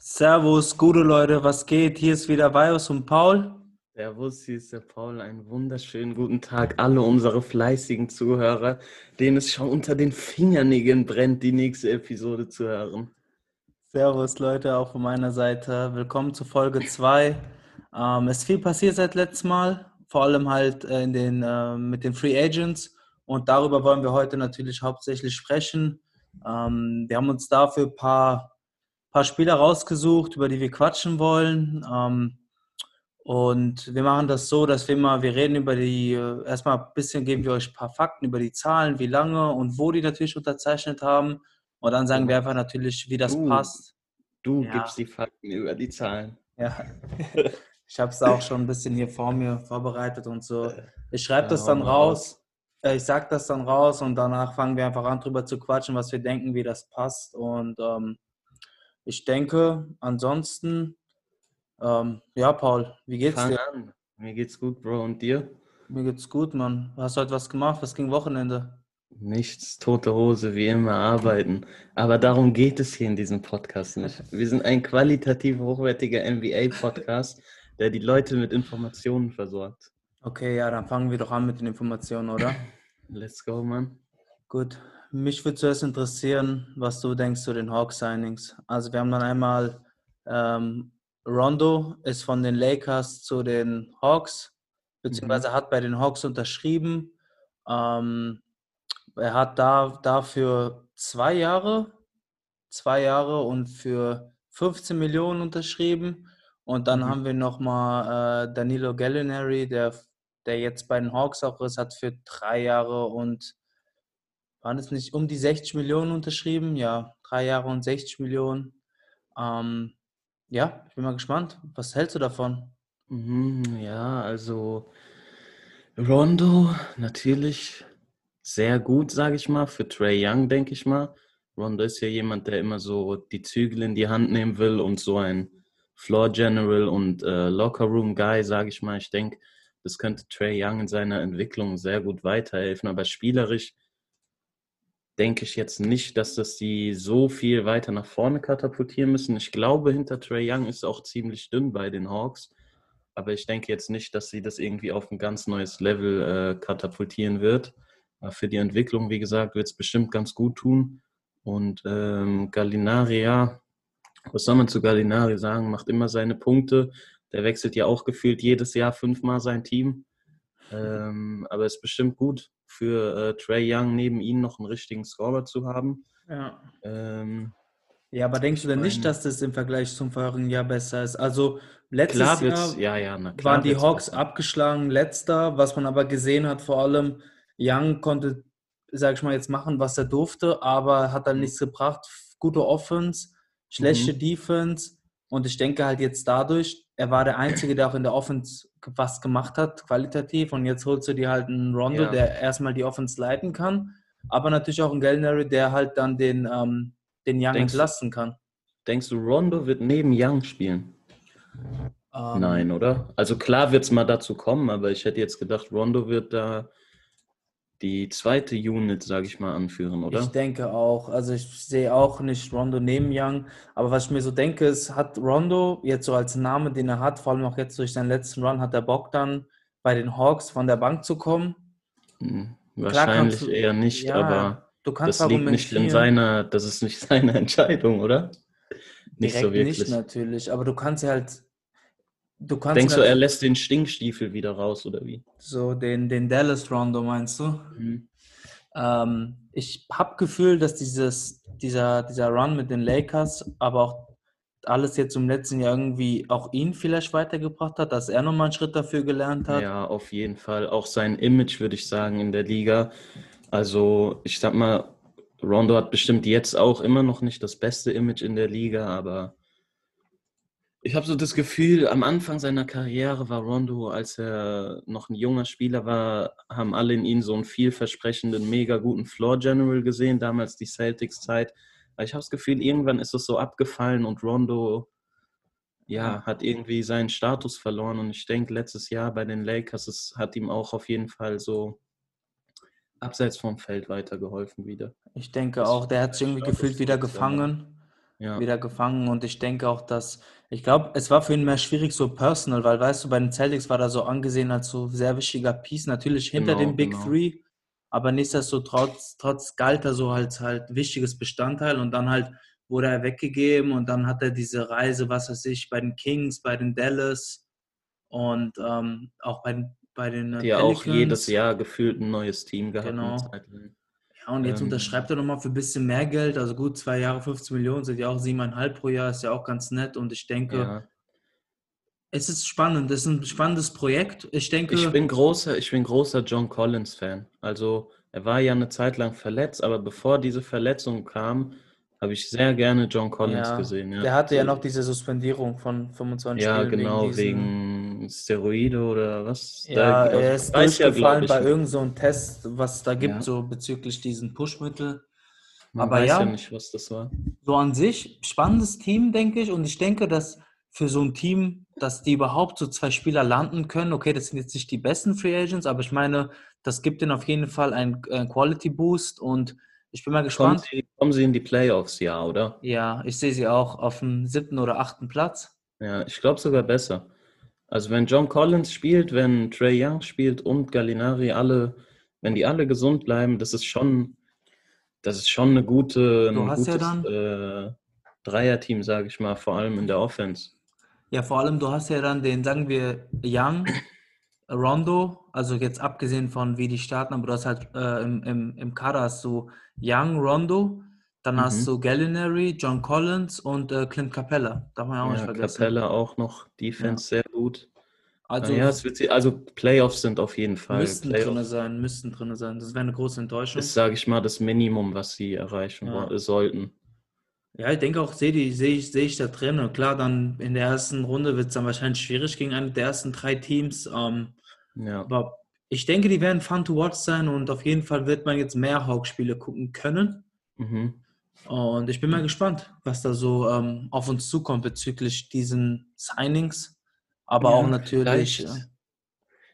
Servus, gute Leute, was geht? Hier ist wieder Vios und Paul. Servus, hier ist der Paul. Einen wunderschönen guten Tag, alle unsere fleißigen Zuhörer, denen es schon unter den Fingernägeln brennt, die nächste Episode zu hören. Servus, Leute, auch von meiner Seite. Willkommen zu Folge 2. Ähm, es ist viel passiert seit letztem Mal, vor allem halt äh, in den, äh, mit den Free Agents. Und darüber wollen wir heute natürlich hauptsächlich sprechen. Ähm, wir haben uns dafür ein paar, paar Spieler rausgesucht, über die wir quatschen wollen. Ähm, und wir machen das so, dass wir mal, wir reden über die, äh, erstmal ein bisschen geben wir euch ein paar Fakten über die Zahlen, wie lange und wo die natürlich unterzeichnet haben. Und dann sagen wir einfach natürlich, wie das Du, passt. du Ja. gibst die Fakten über die Zahlen. Ja. Ich habe es auch schon ein bisschen hier vor mir vorbereitet und so. Ich schreibe das dann raus. Äh, Ich sag das dann raus und danach fangen wir einfach an, drüber zu quatschen, was wir denken, wie das passt. Und ähm, ich denke, ansonsten, ähm, ja, Paul, wie geht's Fang dir? an. Mir geht's gut, Bro. Und dir? Mir geht's gut, Mann. Hast du heute was gemacht? Was ging Wochenende? Nichts, tote Hose, wie immer arbeiten. Aber darum geht es hier in diesem Podcast nicht. Wir sind ein qualitativ hochwertiger NBA-Podcast, der die Leute mit Informationen versorgt. Okay, ja, dann fangen wir doch an mit den Informationen, oder? Let's go, Mann. Gut, mich würde zuerst interessieren, was du denkst zu den Hawks-Signings. Also wir haben dann einmal ähm, Rondo ist von den Lakers zu den Hawks, beziehungsweise hat bei den Hawks unterschrieben. Ähm, er hat da dafür zwei Jahre, zwei Jahre und für 15 Millionen unterschrieben. Und dann Mhm. haben wir nochmal äh, Danilo Gallinari, der, der jetzt bei den Hawks auch ist, hat für drei Jahre und waren es nicht um die 60 Millionen unterschrieben? Ja, drei Jahre und 60 Millionen. Ähm, ja, ich bin mal gespannt. Was hältst du davon? Mhm, ja, also Rondo natürlich sehr gut, sage ich mal, für Trey Young, denke ich mal. Rondo ist ja jemand, der immer so die Zügel in die Hand nehmen will und so ein Floor General und äh, Locker Room Guy, sage ich mal. Ich denke, das könnte Trey Young in seiner Entwicklung sehr gut weiterhelfen, aber spielerisch denke ich jetzt nicht, dass das die so viel weiter nach vorne katapultieren müssen. Ich glaube, hinter Trey Young ist auch ziemlich dünn bei den Hawks. Aber ich denke jetzt nicht, dass sie das irgendwie auf ein ganz neues Level äh, katapultieren wird. Aber für die Entwicklung, wie gesagt, wird es bestimmt ganz gut tun. Und ähm, Gallinari, ja, was soll man zu Gallinari sagen? Macht immer seine Punkte. Der wechselt ja auch gefühlt jedes Jahr fünfmal sein Team. Ähm, aber es ist bestimmt gut für äh, Trey Young neben ihm noch einen richtigen Scorer zu haben. Ja. Ähm, Ja, aber denkst du denn nicht, dass das im Vergleich zum vorherigen Jahr besser ist? Also letztes klar Jahr ja, ja, na klar waren die Hawks besser. abgeschlagen, letzter, was man aber gesehen hat, vor allem Young konnte, sag ich mal, jetzt machen, was er durfte, aber hat dann Mhm. nichts gebracht. Gute Offense, schlechte Defense und ich denke halt jetzt dadurch, er war der Einzige, der auch in der Offense was gemacht hat, qualitativ und jetzt holst du dir halt einen Rondo, Ja. der erstmal die Offense leiten kann, aber natürlich auch einen Gallinari, der halt dann den, ähm, den Young Denkst entlasten kann. Denkst du, Rondo wird neben Young spielen? Ähm, Nein, oder? Also klar wird es mal dazu kommen, aber ich hätte jetzt gedacht, Rondo wird da die zweite Unit, sage ich mal, anführen, oder? Ich denke auch. Also ich sehe auch nicht Rondo neben Young. Aber was ich mir so denke, ist, hat Rondo jetzt so als Name, den er hat, vor allem auch jetzt durch seinen letzten Run, hat er Bock dann bei den Hawks von der Bank zu kommen? Hm, Klar Wahrscheinlich du- eher nicht, Ja, aber du kannst das liegt nicht in seiner, das ist nicht seine Entscheidung, oder? Nicht so wirklich. nicht natürlich, aber du kannst ja halt, du kannst Denkst du, nat- er lässt den Stinkstiefel wieder raus, oder wie? so den, den Dallas Rondo meinst du? Mhm. Ähm, ich habe Gefühl, dass dieses, dieser, dieser Run mit den Lakers, aber auch alles jetzt im letzten Jahr irgendwie auch ihn vielleicht weitergebracht hat, dass er nochmal einen Schritt dafür gelernt hat. Ja, auf jeden Fall. Auch sein Image, würde ich sagen, in der Liga. Also, ich sag mal, Rondo hat bestimmt jetzt auch immer noch nicht das beste Image in der Liga, aber ich habe so das Gefühl, am Anfang seiner Karriere war Rondo, als er noch ein junger Spieler war, haben alle in ihn so einen vielversprechenden, mega guten Floor General gesehen, damals die Celtics-Zeit. Aber ich habe das Gefühl, irgendwann ist es so abgefallen und Rondo ja, hat irgendwie seinen Status verloren. Und ich denke, letztes Jahr bei den Lakers, es hat ihm auch auf jeden Fall so abseits vom Feld weitergeholfen wieder. Ich denke auch, der hat sich irgendwie gefühlt wieder gefangen. Ja. wieder gefangen und ich denke auch, dass, ich glaube, es war für ihn mehr schwierig so personal, weil weißt du, bei den Celtics war er so angesehen als so sehr wichtiger Piece, natürlich hinter Genau, den Big genau. Three, aber nichtsdestotrotz trotz galt er so als halt wichtiges Bestandteil und dann halt wurde er weggegeben und dann hat er diese Reise, was weiß ich, bei den Kings, bei den Dallas und ähm, auch bei, den- bei den äh, Die ja auch jedes Pelicans. Jahr gefühlt ein neues Team gehabt Genau. Ja, und jetzt Ähm, unterschreibt er nochmal für ein bisschen mehr Geld. Also gut, zwei Jahre 15 Millionen sind ja auch siebeneinhalb pro Jahr, ist ja auch ganz nett. Und ich denke, Ja. es ist spannend. Es ist ein spannendes Projekt. Ich denke, Ich bin großer, ich bin großer John Collins Fan. Also er war ja eine Zeit lang verletzt, aber bevor diese Verletzung kam, habe ich sehr gerne John Collins ja, gesehen. Ja. der hatte ja noch diese Suspendierung von 25 Ja, Spielen genau, diesen- wegen Steroide oder was? Ja, Da- er ist ja, durchgefallen glaub bei irgendeinem so einem Test, was es da gibt, Ja. so bezüglich diesen Pushmittel. Man aber weiß ja. ja nicht, was das war. So an sich, spannendes Team, denke ich. Und ich denke, dass für so ein Team, dass die überhaupt so zwei Spieler landen können. Okay, das sind jetzt nicht die besten Free Agents, aber ich meine, das gibt ihnen auf jeden Fall einen, einen Quality Boost. Und ich bin mal Kommen gespannt. sie, kommen sie in die Playoffs, ja, oder? Ja, ich sehe sie auch auf dem siebten oder achten Platz. Ja, ich glaube sogar besser. Also wenn John Collins spielt, wenn Trey Young spielt und Gallinari alle, wenn die alle gesund bleiben, das ist schon, das ist schon eine gute, Du ein hast ja gutes äh, Dreierteam, sage ich mal, vor allem in der Offense. Ja, vor allem, du hast ja dann den, sagen wir, Young, Rondo, also jetzt abgesehen von wie die starten, aber du hast halt äh, im, im, im Kader hast du Young, Rondo, dann Mhm. hast du Gallinari, John Collins und äh, Clint Capella. Darf man ja auch nicht Ja, vergessen. Capella auch noch, Defense sehr gut. Also ja, es wird, sie- also Playoffs sind auf jeden Fall. müssten drin Playoffs sein, müssten drin sein. Das wäre eine große Enttäuschung. ist, sage ich mal, das Minimum, was sie erreichen Ja. sollten. Ja, ich denke auch, sehe sehe ich, sehe ich da drin. Und klar, dann in der ersten Runde wird es dann wahrscheinlich schwierig gegen eine der ersten drei Teams. Ähm, Ja. Aber ich denke, die werden fun to watch sein und auf jeden Fall wird man jetzt mehr Hawk-Spiele gucken können. Mhm. Und ich bin mal gespannt, was da so ähm, auf uns zukommt bezüglich diesen Signings. Aber Ja, auch natürlich. vielleicht- äh,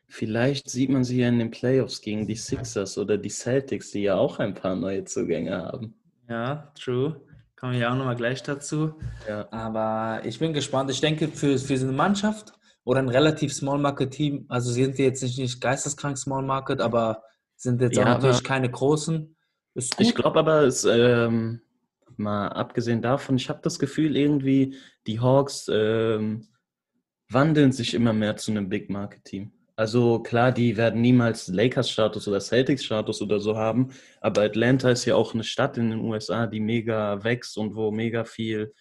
Vielleicht sieht man sie ja in den Playoffs gegen die Sixers oder die Celtics, die ja auch ein paar neue Zugänge haben. Ja, true. Kommen wir ja auch nochmal gleich dazu. Ja. Aber ich bin gespannt. Ich denke, für, für so eine Mannschaft oder ein relativ Small Market Team, also sie sind jetzt nicht, nicht geisteskrank Small Market, aber sind jetzt auch Ja, natürlich keine großen. Ich glaube aber, es, ähm, mal abgesehen davon, ich habe das Gefühl, irgendwie die Hawks ähm, wandeln sich immer mehr zu einem Big Market Team. Also klar, die werden niemals Lakers-Status oder Celtics-Status oder so haben, aber Atlanta ist ja auch eine Stadt in den USA, die mega wächst und wo mega viel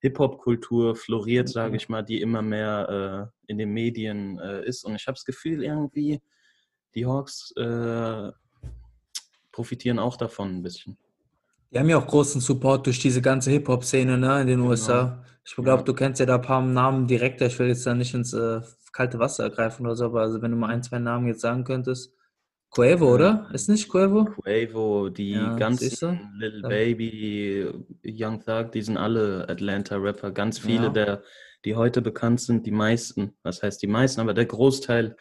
Hip-Hop-Kultur floriert, sage ich mal, die immer mehr äh, in den Medien äh, ist. Und ich habe das Gefühl, irgendwie, die Hawks äh, profitieren auch davon ein bisschen. Die haben ja auch großen Support durch diese ganze Hip-Hop-Szene ne, in den Genau. USA. Ich glaube, Ja. du kennst ja da ein paar Namen direkt. Ich will jetzt da nicht ins äh, kalte Wasser ergreifen oder so, aber also wenn du mal ein, zwei Namen jetzt sagen könntest. Quavo, oder? Ist nicht Quavo? Quavo, die Ja, ganzen Ja. Baby, Young Thug, die sind alle Atlanta-Rapper. Ganz viele, Ja. der, die heute bekannt sind, die meisten, was heißt die meisten, aber der Großteil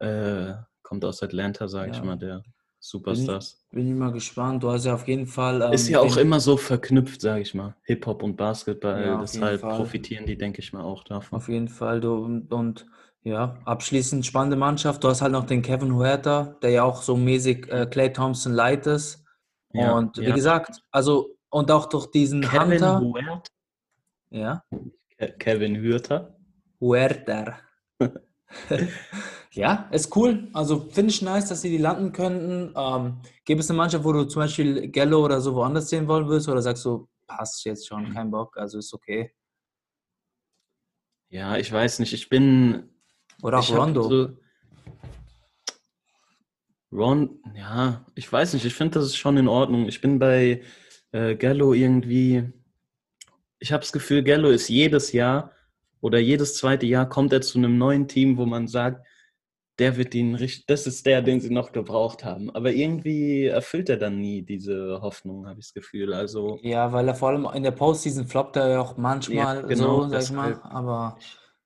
äh, kommt aus Atlanta, sage ich Ja. mal, der Superstars. Bin ich mal gespannt. Du hast ja auf jeden Fall. ähm, Ist ja auch immer so verknüpft, sage ich mal. Hip-Hop und Basketball, Ja, deshalb profitieren die, denke ich mal, auch davon. Auf jeden Fall. Du, und, und ja, abschließend spannende Mannschaft. Du hast halt noch den Kevin Huerta, der ja auch so mäßig äh, Clay Thompson light ist. Ja, und wie ja. gesagt, also und auch durch diesen Kevin Hunter. Huerta? Ja, Ke- Kevin Huerta? Huerta. ja, ist cool. Also finde ich nice, dass sie die landen könnten. Ähm, Gibt es eine Mannschaft, wo du zum Beispiel Gallo oder so woanders sehen wollen würdest? Oder sagst du, passt jetzt schon, kein Bock, also ist okay. Ja, ich weiß nicht. Ich bin Oder auch Rondo. So Ron, ja, ich weiß nicht, ich finde, das ist schon in Ordnung. Ich bin bei äh, Gallo irgendwie, ich habe das Gefühl, Gallo ist jedes Jahr oder jedes zweite Jahr kommt er zu einem neuen Team, wo man sagt, der wird ihn richtig, das ist der, den sie noch gebraucht haben. Aber irgendwie erfüllt er dann nie diese Hoffnung, habe ich das Gefühl. Also Ja, weil er vor allem in der Postseason floppt er ja auch manchmal Ja, genau, so, sag ich mal. Aber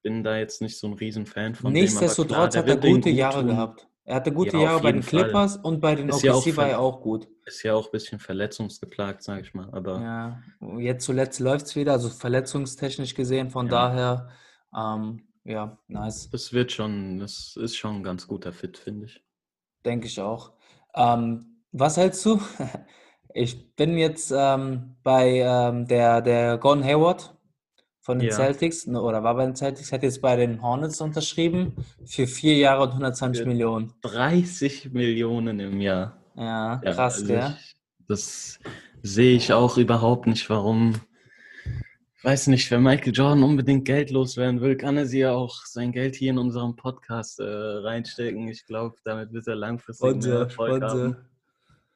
bin da jetzt nicht so ein Riesenfan von nichtsdestotrotz dem. hat er gute Jahre gehabt. Er hatte gute ja, Jahre bei den Clippers Fall. und bei den OKC ja war er auch gut. Ist ja auch ein bisschen verletzungsgeplagt, sage ich mal. Aber ja, jetzt zuletzt läuft es wieder, also verletzungstechnisch gesehen. Von ja. daher, ähm, ja, nice. Das wird schon, das ist schon ein ganz guter Fit, finde ich. Denke ich auch. Ähm, was hältst du? Ich bin jetzt ähm, bei ähm, der, der Gordon Hayward von den ja. Celtics oder war bei den Celtics, hat jetzt bei den Hornets unterschrieben für vier Jahre und 120 für Millionen. 30 Millionen im Jahr. Ja, krass, also gell? Ich, das sehe ich auch überhaupt nicht, warum. Ich weiß nicht, wenn Michael Jordan unbedingt Geld loswerden will, kann er sie ja auch sein Geld hier in unserem Podcast äh, reinstecken. Ich glaube, damit wird er langfristig und, mehr Erfolg und, haben.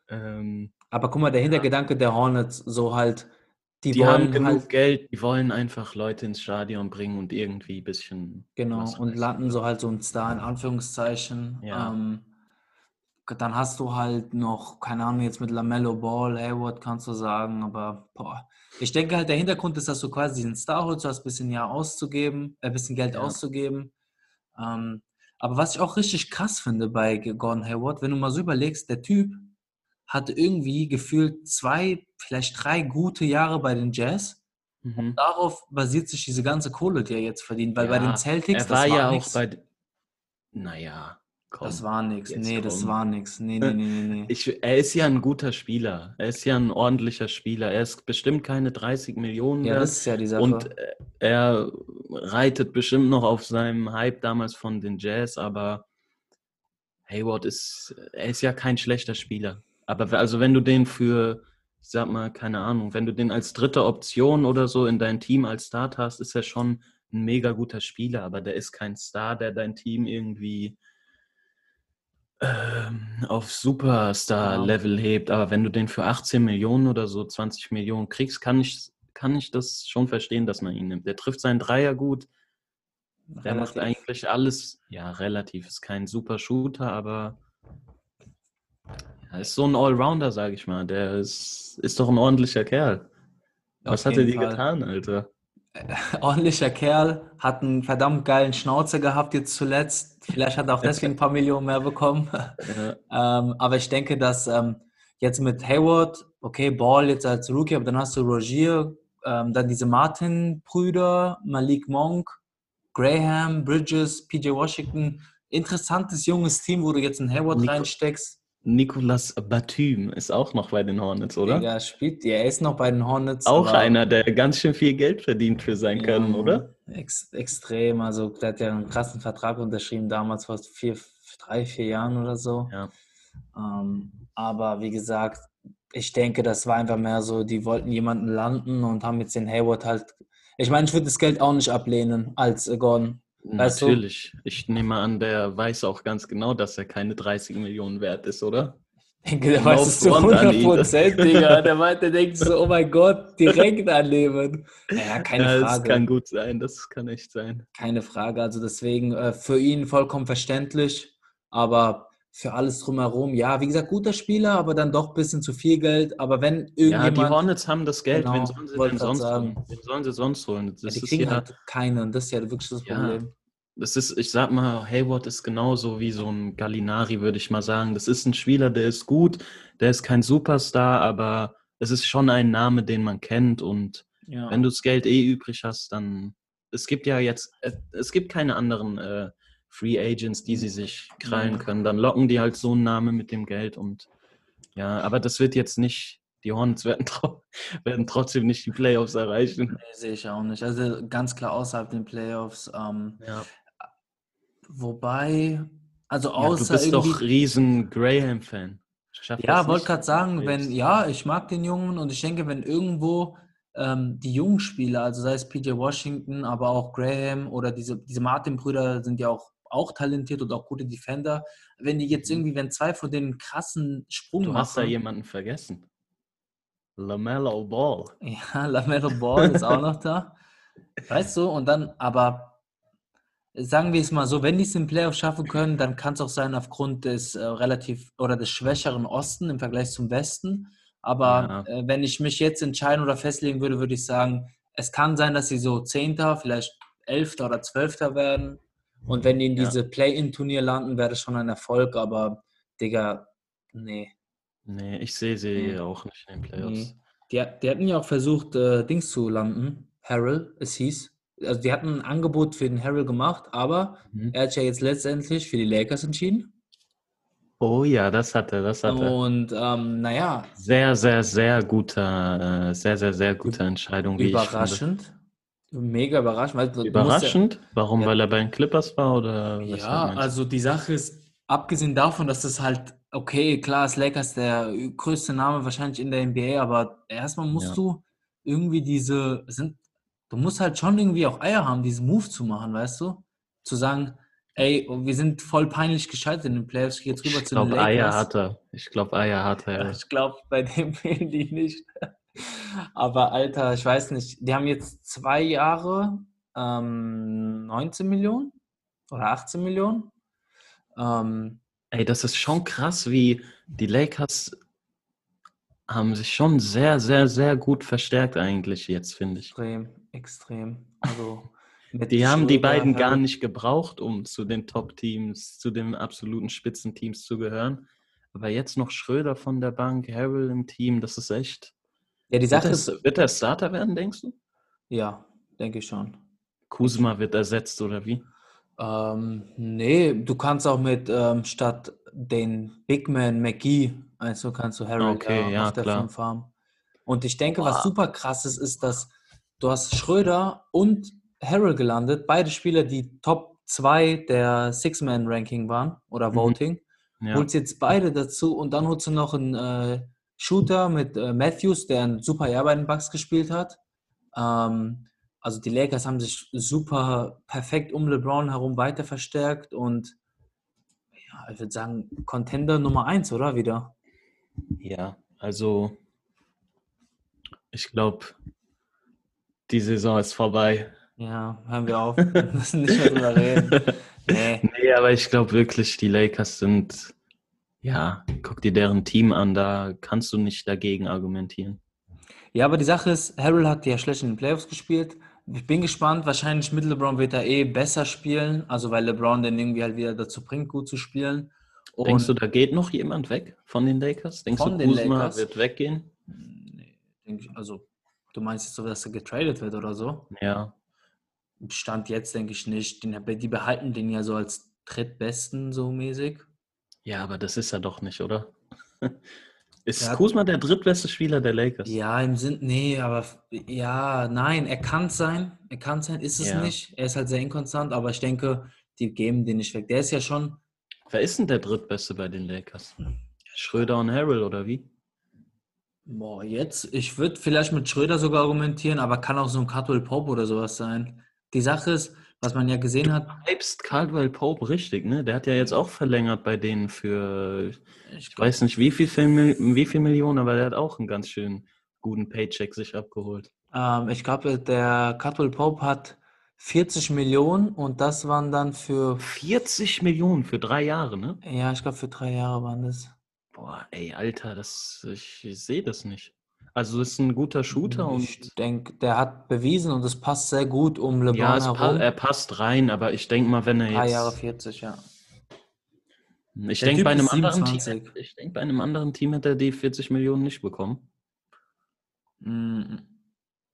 Ähm, Aber guck mal, der Hintergedanke der Hornets, so halt, die, die haben genug halt, Geld, die wollen einfach Leute ins Stadion bringen und irgendwie ein bisschen. Genau, und landen so halt so ein Star in Anführungszeichen. Ja. Ähm, dann hast du halt noch, keine Ahnung, jetzt mit Lamello Ball, Hayward kannst du sagen, aber boah. Ich denke halt, der Hintergrund ist, dass du quasi einen Star holst, du hast ein bisschen Jahr auszugeben, ein bisschen Geld ja. auszugeben. Ähm, aber was ich auch richtig krass finde bei Gordon Hayward, wenn du mal so überlegst, der Typ hatte irgendwie gefühlt zwei, vielleicht drei gute Jahre bei den Jazz. Mhm. Und darauf basiert sich diese ganze Kohle, die er jetzt verdient. Weil ja, bei den Celtics, er war das war ja nix. auch bei. Naja, komm. Das war nichts. Nee, komm. das war nichts. Nee, nee, nee, nee. Ich, er ist ja ein guter Spieler. Er ist ja ein ordentlicher Spieler. Er ist bestimmt keine 30 Millionen. Ja, das ist ja die Sache. Und er reitet bestimmt noch auf seinem Hype damals von den Jazz, aber Hayward ist, er ist ja kein schlechter Spieler. Aber also wenn du den für, ich sag mal, keine Ahnung, wenn du den als dritte Option oder so in dein Team als Start hast, ist er schon ein mega guter Spieler, aber der ist kein Star, der dein Team irgendwie ähm, auf Superstar-Level hebt. Aber wenn du den für 18 Millionen oder so 20 Millionen kriegst, kann ich, kann ich das schon verstehen, dass man ihn nimmt. Der trifft seinen Dreier gut. Der relativ. macht eigentlich alles, ja, relativ. Ist kein super Shooter, aber er ist so ein Allrounder, sag ich mal. Der ist, ist doch ein ordentlicher Kerl. Was hat er dir getan, Alter? ordentlicher Kerl, hat einen verdammt geilen Schnauzer gehabt jetzt zuletzt. Vielleicht hat er auch deswegen ein paar Millionen mehr bekommen. Ja. ähm, aber ich denke, dass ähm, jetzt mit Hayward, okay, Ball jetzt als Rookie, aber dann hast du Rogier, ähm, dann diese Martin-Brüder, Malik Monk, Graham, Bridges, PJ Washington. Interessantes junges Team, wo du jetzt einen Hayward Nico, reinsteckst. Nicolas Batum ist auch noch bei den Hornets, oder? Ja, spielt, ja, er ist noch bei den Hornets. Auch einer, der ganz schön viel Geld verdient für sein ja, Können, oder? Ex, extrem. Also, der hat ja einen krassen Vertrag unterschrieben, damals vor vier, drei, vier Jahren oder so. Ja. Ähm, aber wie gesagt, ich denke, das war einfach mehr so, die wollten jemanden landen und haben jetzt den Hayward halt. Ich meine, ich würde das Geld auch nicht ablehnen als Gordon. Weißt Natürlich. Du? Ich nehme an, der weiß auch ganz genau, dass er keine 30 Millionen wert ist, oder? Ich denke, der weiß es zu 100 Prozent, Digga. Der, meint, der denkt so, oh mein Gott, direkt annehmen. Naja, keine ja, Frage. Das kann gut sein, das kann echt sein. Keine Frage. Also deswegen äh, für ihn vollkommen verständlich. Aber für alles drumherum, ja, wie gesagt, guter Spieler, aber dann doch ein bisschen zu viel Geld. Aber wenn irgendjemand... Ja, die Hornets haben das Geld, genau, wen sollen sie denn sonst sagen. holen? Wen sollen sie sonst holen? Das ja, die kriegen ja, halt keinen, das ist ja wirklich das Problem. Ja, das ist, ich sag mal, Hayward ist genauso wie so ein Gallinari, würde ich mal sagen. Das ist ein Spieler, der ist gut, der ist kein Superstar, aber es ist schon ein Name, den man kennt und ja. wenn du das Geld eh übrig hast, dann... Es gibt ja jetzt, es gibt keine anderen... Äh, Free Agents, die sie sich krallen können. Dann locken die halt so einen Namen mit dem Geld und ja, aber das wird jetzt nicht, die Hornets werden, werden trotzdem nicht die Playoffs erreichen. Nee, sehe ich auch nicht. Also ganz klar außerhalb den Playoffs. Ähm, ja. Wobei, also außer. Ja, du bist doch riesen Graham-Fan. Ja, wollte gerade sagen, wenn, ja, ich mag den Jungen und ich denke, wenn irgendwo ähm, die jungen Spieler, also sei es PJ Washington, aber auch Graham oder diese, diese Martin-Brüder sind ja auch auch talentiert und auch gute Defender. Wenn die jetzt mhm. irgendwie, wenn zwei von den krassen Sprung du machen. Du hast da jemanden vergessen. LaMelo Ball. Ja, LaMelo Ball ist auch noch da. Weißt du, und dann, aber sagen wir es mal so, wenn die es im Playoff schaffen können, dann kann es auch sein aufgrund des äh, relativ oder des schwächeren Osten im Vergleich zum Westen. Aber ja. äh, wenn ich mich jetzt entscheiden oder festlegen würde, würde ich sagen, es kann sein, dass sie so Zehnter, vielleicht Elfter oder Zwölfter werden. Und wenn die in diese Play-In-Turnier landen, wäre das schon ein Erfolg, aber Digga, nee. Nee, ich sehe sie Nee. auch nicht in den Playoffs. nee. Die, die hatten ja auch versucht, äh, Dings zu landen, Harrell, es hieß. Also die hatten ein Angebot für den Harrell gemacht, aber Mhm. er hat sich ja jetzt letztendlich für die Lakers entschieden. Oh ja, das hat er, das hat er. Und ähm, naja, Sehr, sehr, sehr guter, äh, sehr, sehr, sehr gute Entscheidung, wie überraschend. Mega überraschend. Weil musst ja- Überraschend? Warum? Ja. Weil er bei den Clippers war oder Ja, also die Sache ist, abgesehen davon, dass das halt, okay, klar ist Lakers der größte Name wahrscheinlich in der NBA, aber erstmal musst Ja. du irgendwie diese, sind, du musst halt schon irgendwie auch Eier haben, diesen Move zu machen, weißt du? Zu sagen, ey, wir sind voll peinlich gescheitert in den Playoffs, ich geh jetzt rüber Ich zu den glaube, Eier Lakers. hat er. Ich glaube, Eier hat er. Ich glaube, bei dem fehlen die nicht. Aber Alter, ich weiß nicht, die haben jetzt zwei Jahre ähm, 19 Millionen oder 18 Millionen. Ähm, Ey, das ist schon krass, wie die Lakers haben sich schon sehr, sehr, sehr gut verstärkt eigentlich jetzt, finde ich. extrem, extrem. Also Die haben die beiden gar nicht gebraucht, um zu den Top-Teams, zu den absoluten Spitzenteams zu gehören. Aber jetzt noch Schröder von der Bank, Harrell im Team, das ist echt. Ja, die Wird Sache ist, wird er Starter werden, denkst du? ja, denke ich schon. Kuzma wird ersetzt oder wie? Ähm, nee, du kannst auch mit ähm, statt den Big Man McGee, also kannst du Harrell Okay, ja, ja, auf der klar. 5 haben. Und ich denke, was super krass ist, ist, dass du hast Schröder und Harrell gelandet, beide Spieler, die Top 2 der Six-Man-Ranking waren oder Mhm. Voting. Ja. Holst jetzt beide dazu und dann holst du noch einen äh, Shooter mit äh, Matthews, der ein super Jahr bei den Bucks gespielt hat. Ähm, also die Lakers haben sich super perfekt um LeBron herum weiter verstärkt und ja, ich würde sagen, Contender Nummer 1, oder wieder? Ja, also ich glaube, die Saison ist vorbei. Ja, hören wir auf. Wir müssen nicht mehr drüber reden. Nee. Nee, aber ich glaube wirklich, die Lakers sind, ja, guck dir deren Team an, da kannst du nicht dagegen argumentieren. Ja, aber die Sache ist, Harrell hat ja schlecht in den Playoffs gespielt. Ich bin gespannt, wahrscheinlich mit LeBron wird er eh besser spielen, also weil LeBron den irgendwie halt wieder dazu bringt, gut zu spielen. Und Denkst du, da geht noch jemand weg von den Lakers? Denkst Von du, Kuzma Lakers? wird weggehen? Nee, denk ich, also du meinst jetzt so, dass er getradet wird oder so? Ja, Stand jetzt denke ich nicht. Den, die behalten den ja so als drittbesten so mäßig. Ja, aber das ist er doch nicht, oder? Ist hat- Kuzma der drittbeste Spieler der Lakers? Ja, im Sinn, nee, aber ja, nein, er kann es sein. Er kann es sein, ist es Ja. nicht. Er ist halt sehr inkonstant, aber ich denke, die geben den nicht weg. Der ist ja schon, Wer ist denn der drittbeste bei den Lakers? Schröder und Harrell, oder wie? boah, jetzt, ich würde vielleicht mit Schröder sogar argumentieren, aber kann auch so ein Caldwell Pope oder sowas sein. Die Sache ist, was man ja gesehen hat, Selbst Caldwell Pope, richtig, ne? Der hat ja jetzt auch verlängert bei denen für, ich ich weiß nicht wie viel, wie viel Millionen, aber der hat auch einen ganz schön guten Paycheck sich abgeholt. Ähm, ich glaube, der Caldwell Pope hat 40 Millionen und das waren dann für, 40 Millionen für drei Jahre, ne? ja, ich glaube, für drei Jahre waren das. Boah, ey, Alter, das, ich, ich sehe das nicht. Also ist ein guter Shooter und Ich denke, der hat bewiesen und es passt sehr gut um LeBron ja, es pa herum. er passt rein, aber ich denke mal, wenn er Drei Jahre jetzt, 40, ja. ich denke bei einem anderen 27. Team, ich denke bei einem anderen Team hätte er die 40 Millionen nicht bekommen. Mm,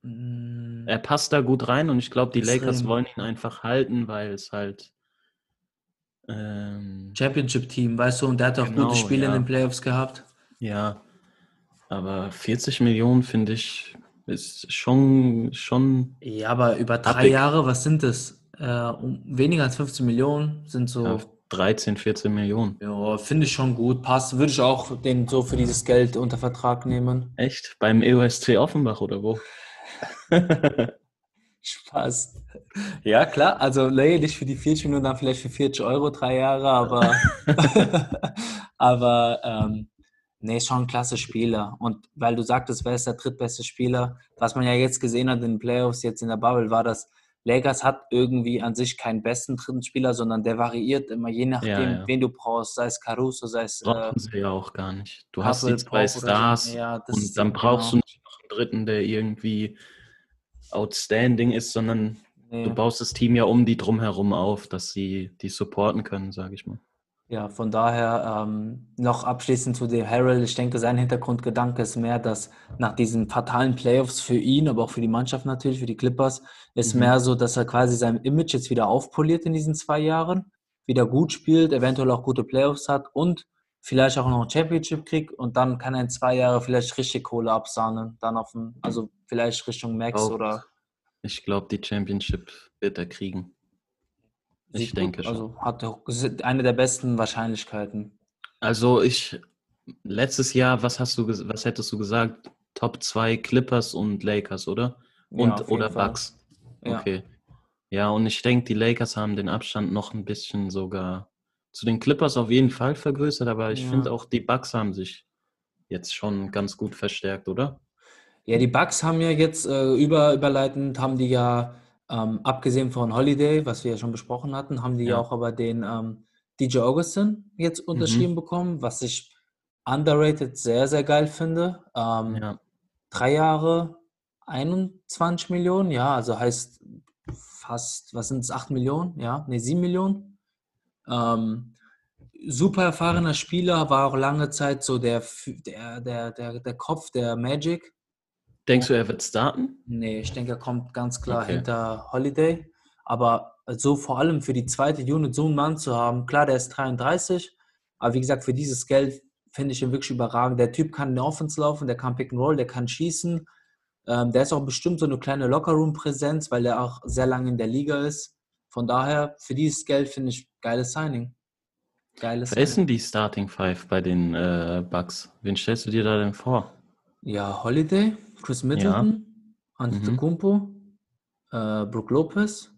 mm, Er passt da gut rein und ich glaube, die Lakers Extrem. wollen ihn einfach halten, weil es halt ähm, Championship-Team, weißt du, und der hat auch Genau, gute Spiele in ja. den Playoffs gehabt. ja, aber 40 Millionen finde ich ist schon schon Ja, aber über drei Happig. Jahre, was sind das? Äh, weniger als 15 Millionen sind so, ja, 13, 14 Millionen. ja, finde ich schon gut. Passt, würde ich auch den so für dieses Geld unter Vertrag nehmen. Echt? Beim EOSC Offenbach oder wo? Spaß. Ja, klar, also nee, nicht für die 40 Minuten, dann vielleicht für 40 Euro drei Jahre, aber, aber ähm, nee, schon ein klasse Spieler. Und weil du sagtest, wer ist der drittbeste Spieler, was man ja jetzt gesehen hat in den Playoffs, jetzt in der Bubble, war das, Lakers hat irgendwie an sich keinen besten dritten Spieler, sondern der variiert immer, je nachdem, ja. wen du brauchst, sei es Caruso, sei es äh, Brauchen sie ja auch gar nicht. Du hast die zwei so. Stars Ja, und dann genau. brauchst du nicht noch einen dritten, der irgendwie outstanding ist, sondern Nee. Du baust das Team ja um die drumherum auf, dass sie die supporten können, sage ich mal. Ja, von daher ähm, noch abschließend zu dem Harold. Ich denke, sein Hintergrundgedanke ist mehr, dass nach diesen fatalen Playoffs für ihn, aber auch für die Mannschaft natürlich, für die Clippers, ist mhm. mehr so, dass er quasi sein Image jetzt wieder aufpoliert in diesen zwei Jahren, wieder gut spielt, eventuell auch gute Playoffs hat und vielleicht auch noch ein Championship kriegt und dann kann er in zwei Jahren vielleicht richtig Kohle absahnen, dann auf dem, also vielleicht Richtung Max ich oder. Ich glaube, die Championship wird er kriegen. Ich denke schon. Also hat eine der besten Wahrscheinlichkeiten. Also ich letztes Jahr, was hast du was hättest du gesagt? Top 2 Clippers und Lakers, oder? Und ja, oder Bucks. Ja. Okay. Ja, und ich denke, die Lakers haben den Abstand noch ein bisschen sogar zu den Clippers auf jeden Fall vergrößert, aber ich ja. finde auch die Bucks haben sich jetzt schon ganz gut verstärkt, oder? Ja, die Bucks haben ja jetzt äh, über, überleitend, haben die ja ähm, abgesehen von Holiday, was wir ja schon besprochen hatten, haben die ja auch aber den ähm, DJ Augustin jetzt mhm. unterschrieben mhm. bekommen, was ich underrated sehr, sehr geil finde. Ähm, ja. Drei Jahre, 21 Millionen, ja, also heißt fast, was sind es, 8 Millionen, ja, ne, 7 Millionen. Ähm, super erfahrener Spieler, war auch lange Zeit so der, der, der, der, der Kopf der Magic. Denkst du, er wird starten? Nee, ich denke, er kommt ganz klar okay. hinter Holiday. Aber so vor allem für die zweite Unit so einen Mann zu haben, klar, der ist 33, aber wie gesagt, für dieses Geld finde ich ihn wirklich überragend. Der Typ kann in der Offense laufen, der kann Pick and Roll, der kann schießen. Ähm, der ist auch bestimmt so eine kleine Lockerroom-Präsenz, weil der auch sehr lange in der Liga ist. Von daher, für dieses Geld finde ich geiles Signing. Geiles Wer ist denn die Starting Five bei den äh, Bucks? Wen stellst du dir da denn vor? Ja, Holiday, Chris Middleton, ja. Antetokounmpo, mhm. äh, Brook Lopez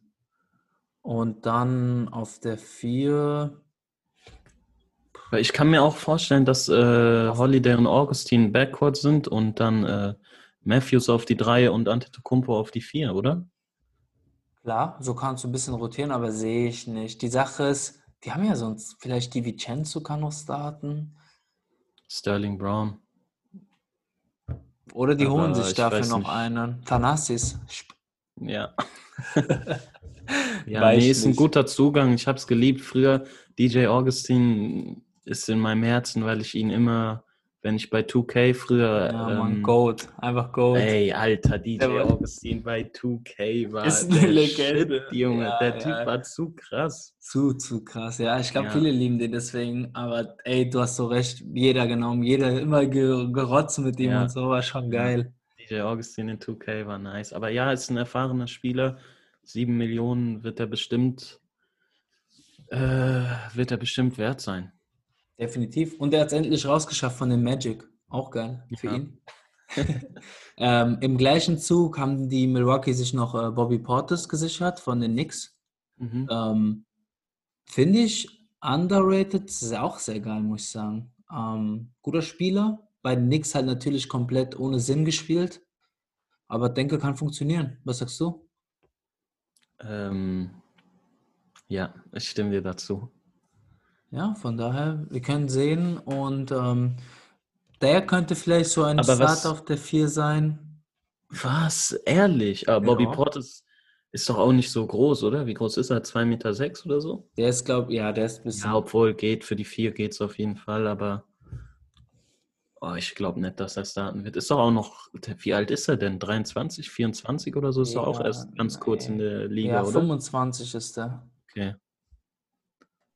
und dann auf der 4. Ich kann mir auch vorstellen, dass äh, Holiday und Augustine Backcourt sind und dann äh, Matthews auf die 3 und Antetokounmpo auf die 4, oder? Klar, so kannst du ein bisschen rotieren, aber sehe ich nicht. Die Sache ist, die haben ja sonst, vielleicht die Vincenzo kann noch starten. Sterling Brown. Oder die holen sich dafür noch nicht. einen. Thanasis. Ja. ja, nee, ist ein guter Zugang. Ich habe es geliebt früher. DJ Augustin ist in meinem Herzen, weil ich ihn immer wenn ich bei 2K früher. Ja, Mann, ähm, Gold. Einfach Gold. Ey, Alter, DJ Augustin bei 2K war. Ist eine Legende. Shit, Junge, ja, der Typ ja. war zu krass. Zu, zu krass. Ja, ich glaube, ja. viele lieben den deswegen. Aber ey, du hast so recht. Jeder genommen. Jeder immer gerotzt mit ihm und so. War schon geil. DJ Augustin in 2K war nice. Aber ja, ist ein erfahrener Spieler. Sieben Millionen wird er bestimmt. Äh, wird er bestimmt wert sein. Definitiv. Und er hat es endlich rausgeschafft von dem Magic. Auch geil für ja. ihn. ähm, Im gleichen Zug haben die Milwaukee sich noch äh, Bobby Portis gesichert von den Knicks. Mhm. Ähm, Finde ich underrated, ist auch sehr geil, muss ich sagen. Ähm, guter Spieler, bei den Knicks halt natürlich komplett ohne Sinn gespielt. Aber denke, kann funktionieren. Was sagst du? Ähm, ja, ich stimme dir dazu. Ja, von daher, wir können sehen und ähm, der könnte vielleicht so ein Aber Start was, auf der 4 sein. Was? Ehrlich? Aber ja. Bobby Portis ist doch auch nicht so groß, oder? Wie groß ist er? 2,6 Meter sechs oder so? Der ist, glaube ich, ja, der ist ein bisschen. Ja, obwohl geht, für die 4 geht es auf jeden Fall, aber oh, ich glaube nicht, dass er starten wird. Ist doch auch noch, wie alt ist er denn? 23, 24 oder so? Ist ja, doch auch erst ganz kurz in der Liga, ja, oder? 25 ist er. Okay.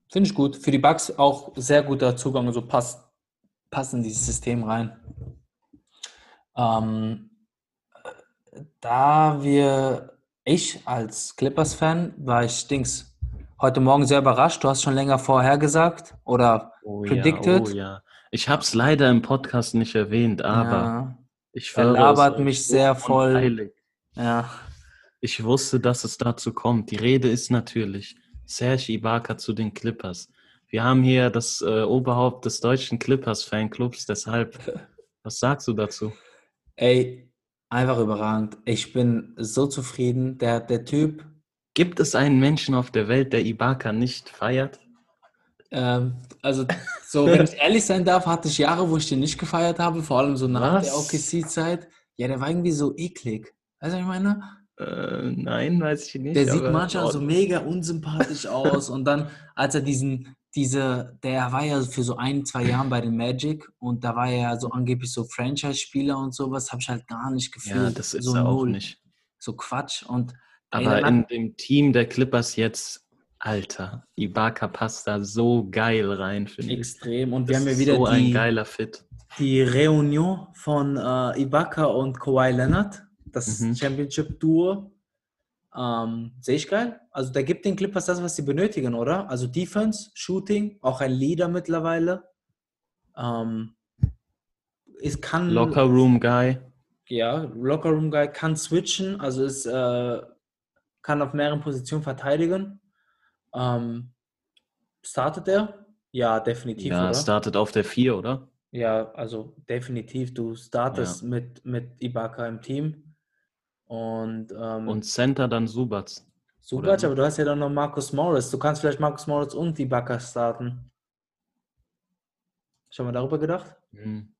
Finde ich gut. Für die Bugs auch sehr guter Zugang, also passt, passt in dieses System rein. Ähm, da wir, ich als Clippers-Fan, war ich Dings heute Morgen sehr überrascht. Du hast schon länger vorher gesagt oder oh, predicted. Ja, oh, ja. Ich habe es leider im Podcast nicht erwähnt, aber ja. ich verlabert mich sehr voll. Ja. Ich wusste, dass es dazu kommt. Die Rede ist natürlich Serge Ibaka zu den Clippers. Wir haben hier das äh, Oberhaupt des deutschen Clippers-Fanclubs, deshalb, was sagst du dazu? Ey, einfach überragend. Ich bin so zufrieden. Der, der Typ. Gibt es einen Menschen auf der Welt, der Ibaka nicht feiert? Ähm, also, so, wenn ich ehrlich sein darf, hatte ich Jahre, wo ich den nicht gefeiert habe, vor allem so nach was? der OKC-Zeit. Ja, der war irgendwie so eklig. Weißt du, was ich meine? Äh, nein, weiß ich nicht. Der sieht manchmal so mega unsympathisch aus. Und dann, als er diesen, diese, der war ja für so ein, zwei Jahren bei den Magic und da war er ja so angeblich so Franchise-Spieler und sowas, habe ich halt gar nicht gefühlt. Ja, das ist so er auch null. nicht. So Quatsch. Und ey, Aber in dem Team der Clippers jetzt, Alter, Ibaka passt da so geil rein, finde ich. extrem. Und wir Das haben ja wieder so ein die, geiler Fit. die Reunion von äh, Ibaka und Kawhi Leonard, das Mhm. Championship-Duo. Ähm, Sehe ich geil. Also der gibt den Clippers das, was sie benötigen, oder? Also Defense, Shooting, auch ein Leader mittlerweile. Ähm, es kann Locker Room Guy. ja, Locker Room Guy kann switchen, also es äh, kann auf mehreren Positionen verteidigen. Ähm, startet er? Ja, definitiv, Ja, oder? startet auf der 4, oder? Ja, also definitiv, du startest mit, mit Ibaka im Team. Und, ähm, Und Center dann Subats. Subac, oder? aber du hast ja dann noch Marcus Morris. Du kannst vielleicht Marcus Morris und Ibaka starten. Schon mal darüber gedacht? Hm.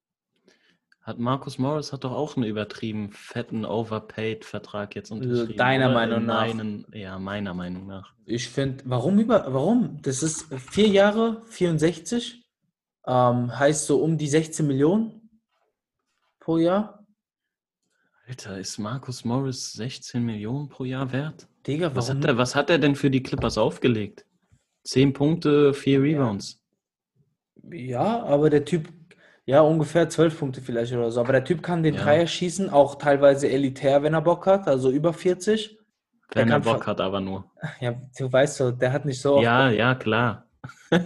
Hat Marcus Morris hat doch auch einen übertrieben fetten Overpaid-Vertrag jetzt unterschrieben. deiner? Meinung In nach? Meinen, ja, meiner Meinung nach. Ich finde, warum über, warum? Das ist vier Jahre, 64, ähm, heißt so um die 16 Millionen pro Jahr. Alter, ist Marcus Morris 16 Millionen pro Jahr wert? Digga, Was hat, er, was hat er denn für die Clippers aufgelegt? 10 Punkte, 4 Rebounds. Ja, aber der Typ, ja, ungefähr 12 Punkte vielleicht oder so. Aber der Typ kann den Ja. Dreier schießen, auch teilweise elitär, wenn er Bock hat, also über 40. Wenn er Bock hat, aber nur. Ja, du weißt so, der hat nicht so oft Ja, ja, klar.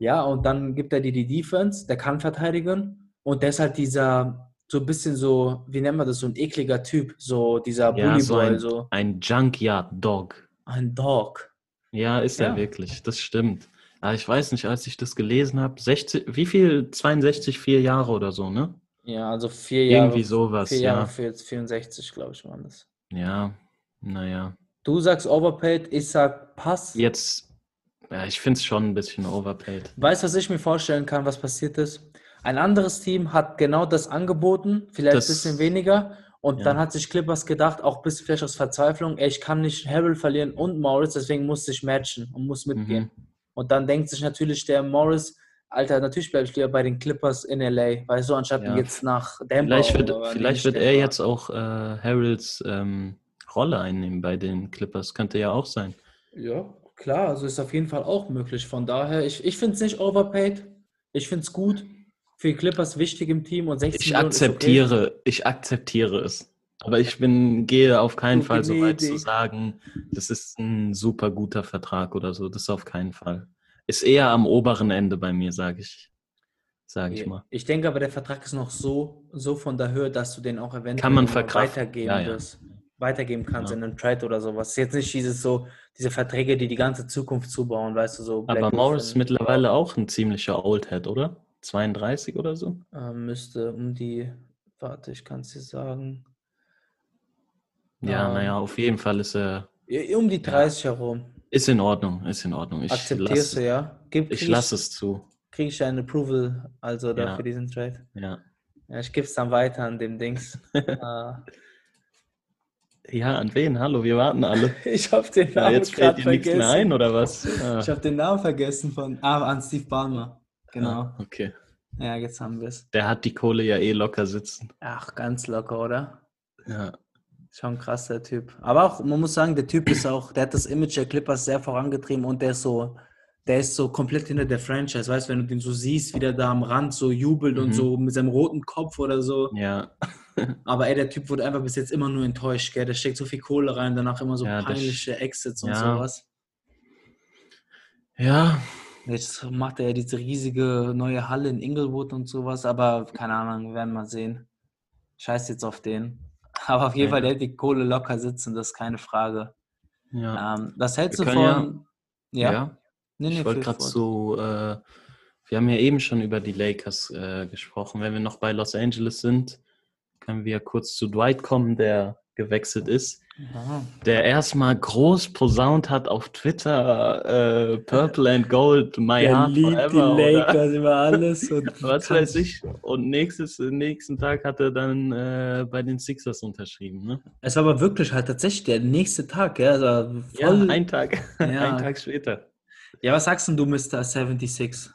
Ja, und dann gibt er dir die Defense, der kann verteidigen und der ist halt dieser, so ein bisschen so, wie nennt man das, so ein ekliger Typ, so dieser Ja, Bully so Boy, ein, so ein Junkyard Dog. ein Dog. Ja, ist Ja. er wirklich. Das stimmt. Aber ich weiß nicht, als ich das gelesen habe, 60, wie viel? 62, vier Jahre oder so, ne? Ja, also vier Jahre. Irgendwie sowas, Vier Jahre ja. für jetzt 64, glaube ich, waren das. Ja, naja. Du sagst Overpaid, ich sag Pass. Jetzt, ja, ich finde es schon ein bisschen overpaid. Weißt du, was ich mir vorstellen kann, was passiert ist? Ein anderes Team hat genau das angeboten, vielleicht Das- ein bisschen weniger. Und Ja. dann hat sich Clippers gedacht, auch bis vielleicht aus Verzweiflung, ey, ich kann nicht Harold verlieren und Morris, deswegen muss ich matchen und muss mitgehen. Mhm. Und dann denkt sich natürlich der Morris, Alter, natürlich bleibe ich lieber bei den Clippers in LA, weißt du, anstatt Ja. jetzt nach Denver. Vielleicht wird, oder vielleicht wird er jetzt auch äh, Harolds ähm, Rolle einnehmen bei den Clippers. Könnte ja auch sein. Ja, klar, also ist auf jeden Fall auch möglich. Von daher, ich, ich finde es nicht overpaid. Ich finde es gut. Für die Clippers wichtig im Team und 16 Ich Millionen ist okay. akzeptiere, ich akzeptiere es. Aber ich bin, gehe auf keinen Du Fall so weit zu sagen, das ist ein super guter Vertrag oder so. Das auf keinen Fall. Ist eher am oberen Ende bei mir, sage ich, sage ich mal. Ich denke aber, der Vertrag ist noch so, so von der Höhe, dass du den auch eventuell Kann man weitergeben Ja, ja. wirst. Weitergeben kannst Ja. in einem Trade oder sowas. Jetzt nicht dieses so, diese Verträge, die die ganze Zukunft zubauen, weißt du, so. Aber Black Morris ist mittlerweile auch ein ziemlicher Oldhead, oder? 32 oder so? äh, müsste um die, warte, ich kann es dir sagen, Ja, Ähm, naja, auf jeden Fall ist er, i- um die 30 herum. ist in Ordnung, ist in Ordnung. Ich Akzeptierst du, lasse ja? Gib, ich krieg lass es zu. Kriege ich ein Approval also da Ja. für diesen Trade? Ja. Ja, ich gebe es dann weiter an dem Dings. äh, ja, an wen? Hallo, wir warten alle. ich habe den Ja, Namen jetzt fällt dir nichts mehr vergessen. ein, oder was? Ah, Ich habe den Namen vergessen von, ah, an Steve Ballmer. Genau. ah, okay. Ja, jetzt haben wir es. Der hat die Kohle ja eh locker sitzen. Ach, ganz locker, oder? Ja. Schon krass, der Typ. Aber auch, man muss sagen, der Typ ist auch, der hat das Image der Clippers sehr vorangetrieben und der ist so, der ist so komplett hinter der Franchise. Weißt du, wenn du den so siehst, wie der da am Rand so jubelt und Mhm. so mit seinem roten Kopf oder so. Ja. Aber ey, der Typ wurde einfach bis jetzt immer nur enttäuscht, gell? Der steckt so viel Kohle rein, danach immer so Ja, peinliche Exits und ja. sowas. Ja, Jetzt macht er ja diese riesige neue Halle in Inglewood und sowas, aber keine Ahnung, wir werden mal sehen. Scheiß jetzt auf den. Aber auf jeden Ja. Fall, der hat die Kohle locker sitzen, das ist keine Frage. ja. Ähm, was hältst Wir du von. Ja, Nee, nee, Ich wollte gerade so, äh, wir haben ja eben schon über die Lakers äh, gesprochen. Wenn wir noch bei Los Angeles sind, können wir kurz zu Dwight kommen, der gewechselt ist, Ja. der erstmal groß posaunt hat auf Twitter, äh, Purple and Gold, my Der heart liebt die forever. Oder Lakers über alles. Und was weiß ich. Und nächstes, nächsten Tag hat er dann äh, bei den Sixers unterschrieben. Ne? Es war aber wirklich halt tatsächlich der nächste Tag, ja. Also Ja, voll, ein Tag. Ja. ein Tag später. ja, was sagst denn du, Mr. 76?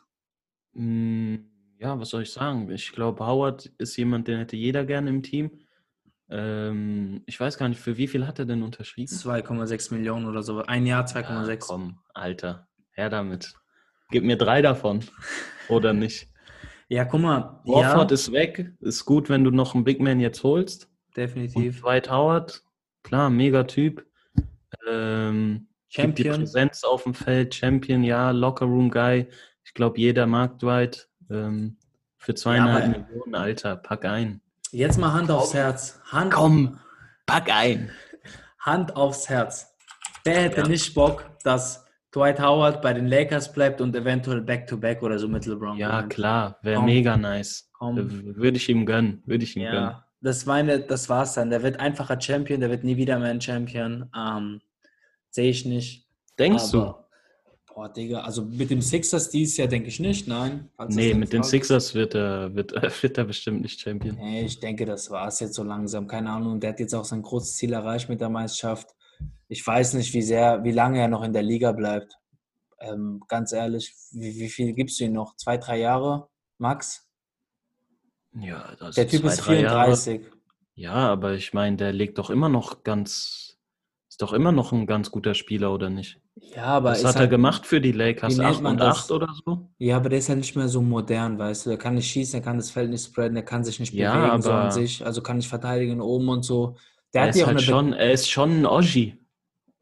Mm, Ja, was soll ich sagen? Ich glaube, Howard ist jemand, den hätte jeder gerne im Team. Ähm, ich weiß gar nicht, für wie viel hat er denn unterschrieben? 2,6 Millionen oder so. Ein Jahr Ah, 2,6. komm, Alter, her damit. Gib mir drei davon. Oder nicht? Ja, guck mal. Warford ja, ist weg. Ist gut, wenn du noch einen Big Man jetzt holst. Und definitiv. Dwight Howard, klar, mega Typ. Ähm, gibt die Champion. Präsenz auf dem Feld, Champion, ja, Lockerroom Guy. Ich glaube, jeder mag Dwight. Ähm, für zweieinhalb aber- Millionen, Alter, pack ein. Jetzt mal Hand aufs Herz. Hand, Komm, pack ein. Hand aufs Herz. Wer hätte Ja. nicht Bock, dass Dwight Howard bei den Lakers bleibt und eventuell Back-to-Back oder so mit LeBron? Ja, gewinnt? klar, wäre mega nice. Komm. Würde ich ihm gönnen, würde ich ihm gönnen. Ja, das, meine, das war's dann. Der wird einfacher Champion, der wird nie wieder mehr ein Champion. Ähm, Sehe ich nicht. Denkst du? Boah, Digga, also mit dem Sixers dieses Jahr denke ich nicht, nein. Nee, mit den Frage. Sixers wird er, wird, wird er bestimmt nicht Champion. Nee, ich denke, das war es jetzt so langsam. Keine Ahnung. Der hat jetzt auch sein großes Ziel erreicht mit der Meisterschaft. Ich weiß nicht, wie sehr, wie lange er noch in der Liga bleibt. Ähm, ganz ehrlich, wie, wie viel gibst du ihm noch? Zwei, drei Jahre, Max? Ja, also Der Typ zwei, ist drei Jahre. 34. Ja, aber ich meine, der legt doch immer noch ganz, ist doch immer noch ein ganz guter Spieler, oder nicht? Ja, aber Was ist hat er halt, gemacht für die Lakers? wie nennt 8 man und das? 8 oder so? Ja, aber der ist halt nicht mehr so modern, weißt du. Der kann nicht schießen, der kann das Feld nicht spreaden, der kann sich nicht Ja, bewegen, so an sich. Also kann nicht verteidigen oben und so. Der Er hat ist ja auch halt schon, er ist schon ein Oji.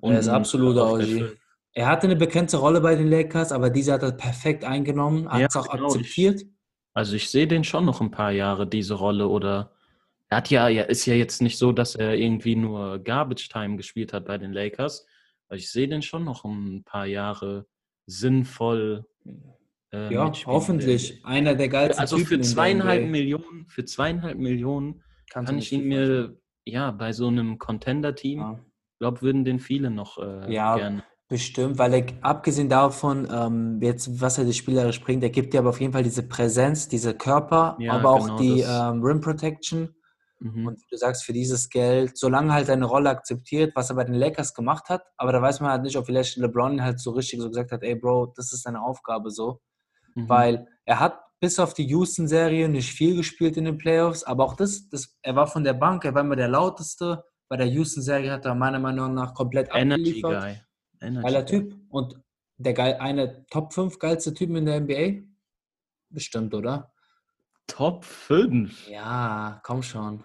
Er ist absoluter Oji. Er hatte eine begrenzte Rolle bei den Lakers, aber diese hat er perfekt eingenommen, hat Ja, es auch genau, akzeptiert. Also ich sehe den schon noch ein paar Jahre, diese Rolle, oder er hat ja, ja, ist ja jetzt nicht so, dass er irgendwie nur Garbage Time gespielt hat bei den Lakers. Ich sehe den schon noch ein paar Jahre sinnvoll. Äh, Ja, hoffentlich. Einer der geilsten Also Typen für zweieinhalb. Millionen, für zweieinhalb Millionen Kannst kann ich ihn mir, ja, bei so einem Contender-Team, Ja. glaube würden den viele noch äh, Ja, gerne. Bestimmt, weil er abgesehen davon, ähm, jetzt was er die spielerisch bringt, er gibt dir aber auf jeden Fall diese Präsenz, diese Körper, Ja, aber auch genau, die ähm, Rim Protection. Mhm. Und wie du sagst, für dieses Geld, solange halt seine Rolle akzeptiert, was er bei den Lakers gemacht hat, aber da weiß man halt nicht, ob vielleicht LeBron halt so richtig so gesagt hat, ey Bro, das ist deine Aufgabe so. Mhm. Weil er hat bis auf die Houston-Serie nicht viel gespielt in den Playoffs, aber auch das, das, er war von der Bank, er war immer der lauteste. Bei der Houston-Serie hat er meiner Meinung nach komplett Energy abgeliefert. Guy. Energy Geiler Guy. Typ. Und der geil, eine Top 5 geilste Typen in der NBA? Bestimmt, oder? Top 5. Ja, komm schon.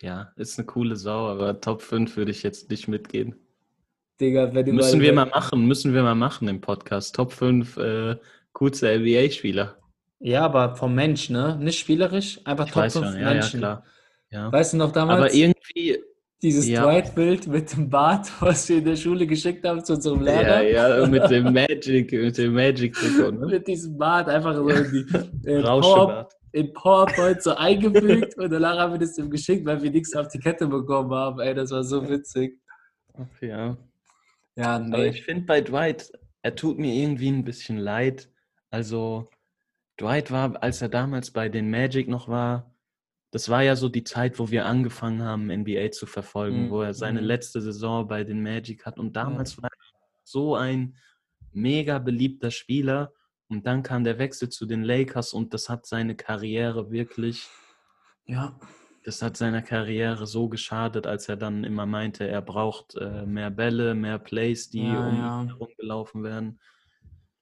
Ja, ist eine coole Sau, aber Top 5 würde ich jetzt nicht mitgehen. Digga, wenn Müssen wir mal machen, müssen wir mal machen im Podcast. Top 5 äh, coolste NBA-Spieler. Ja, aber vom Mensch, ne? Nicht spielerisch, einfach Ich Top weiß 5 schon, ja, ja, Menschen. klar. Ja. Weißt du noch damals? Aber irgendwie, Dieses ja. Dwight-Bild mit dem Bart, was wir in der Schule geschickt haben zu unserem ja, Lehrer. ja, mit dem Magic, mit dem Magic-Trikot, ne? Mit diesem Bart einfach so die, in, Power. In PowerPoint so eingefügt und danach haben wir das ihm geschickt, weil wir nichts auf die Kette bekommen haben. Ey, das war so witzig. Ja. Ja, Aber nee. ich finde bei Dwight, er tut mir irgendwie ein bisschen leid. Also, Dwight war, als er damals bei den Magic noch war, das war ja so die Zeit, wo wir angefangen haben, NBA zu verfolgen, Mhm, wo er seine mhm. letzte Saison bei den Magic hat. Und damals war er so ein mega beliebter Spieler. Und dann kam der Wechsel zu den Lakers und das hat seine Karriere wirklich Ja, das hat seiner Karriere so geschadet, als er dann immer meinte, er braucht äh, mehr Bälle, mehr Plays, die Ja, um ja. ihn herumgelaufen werden.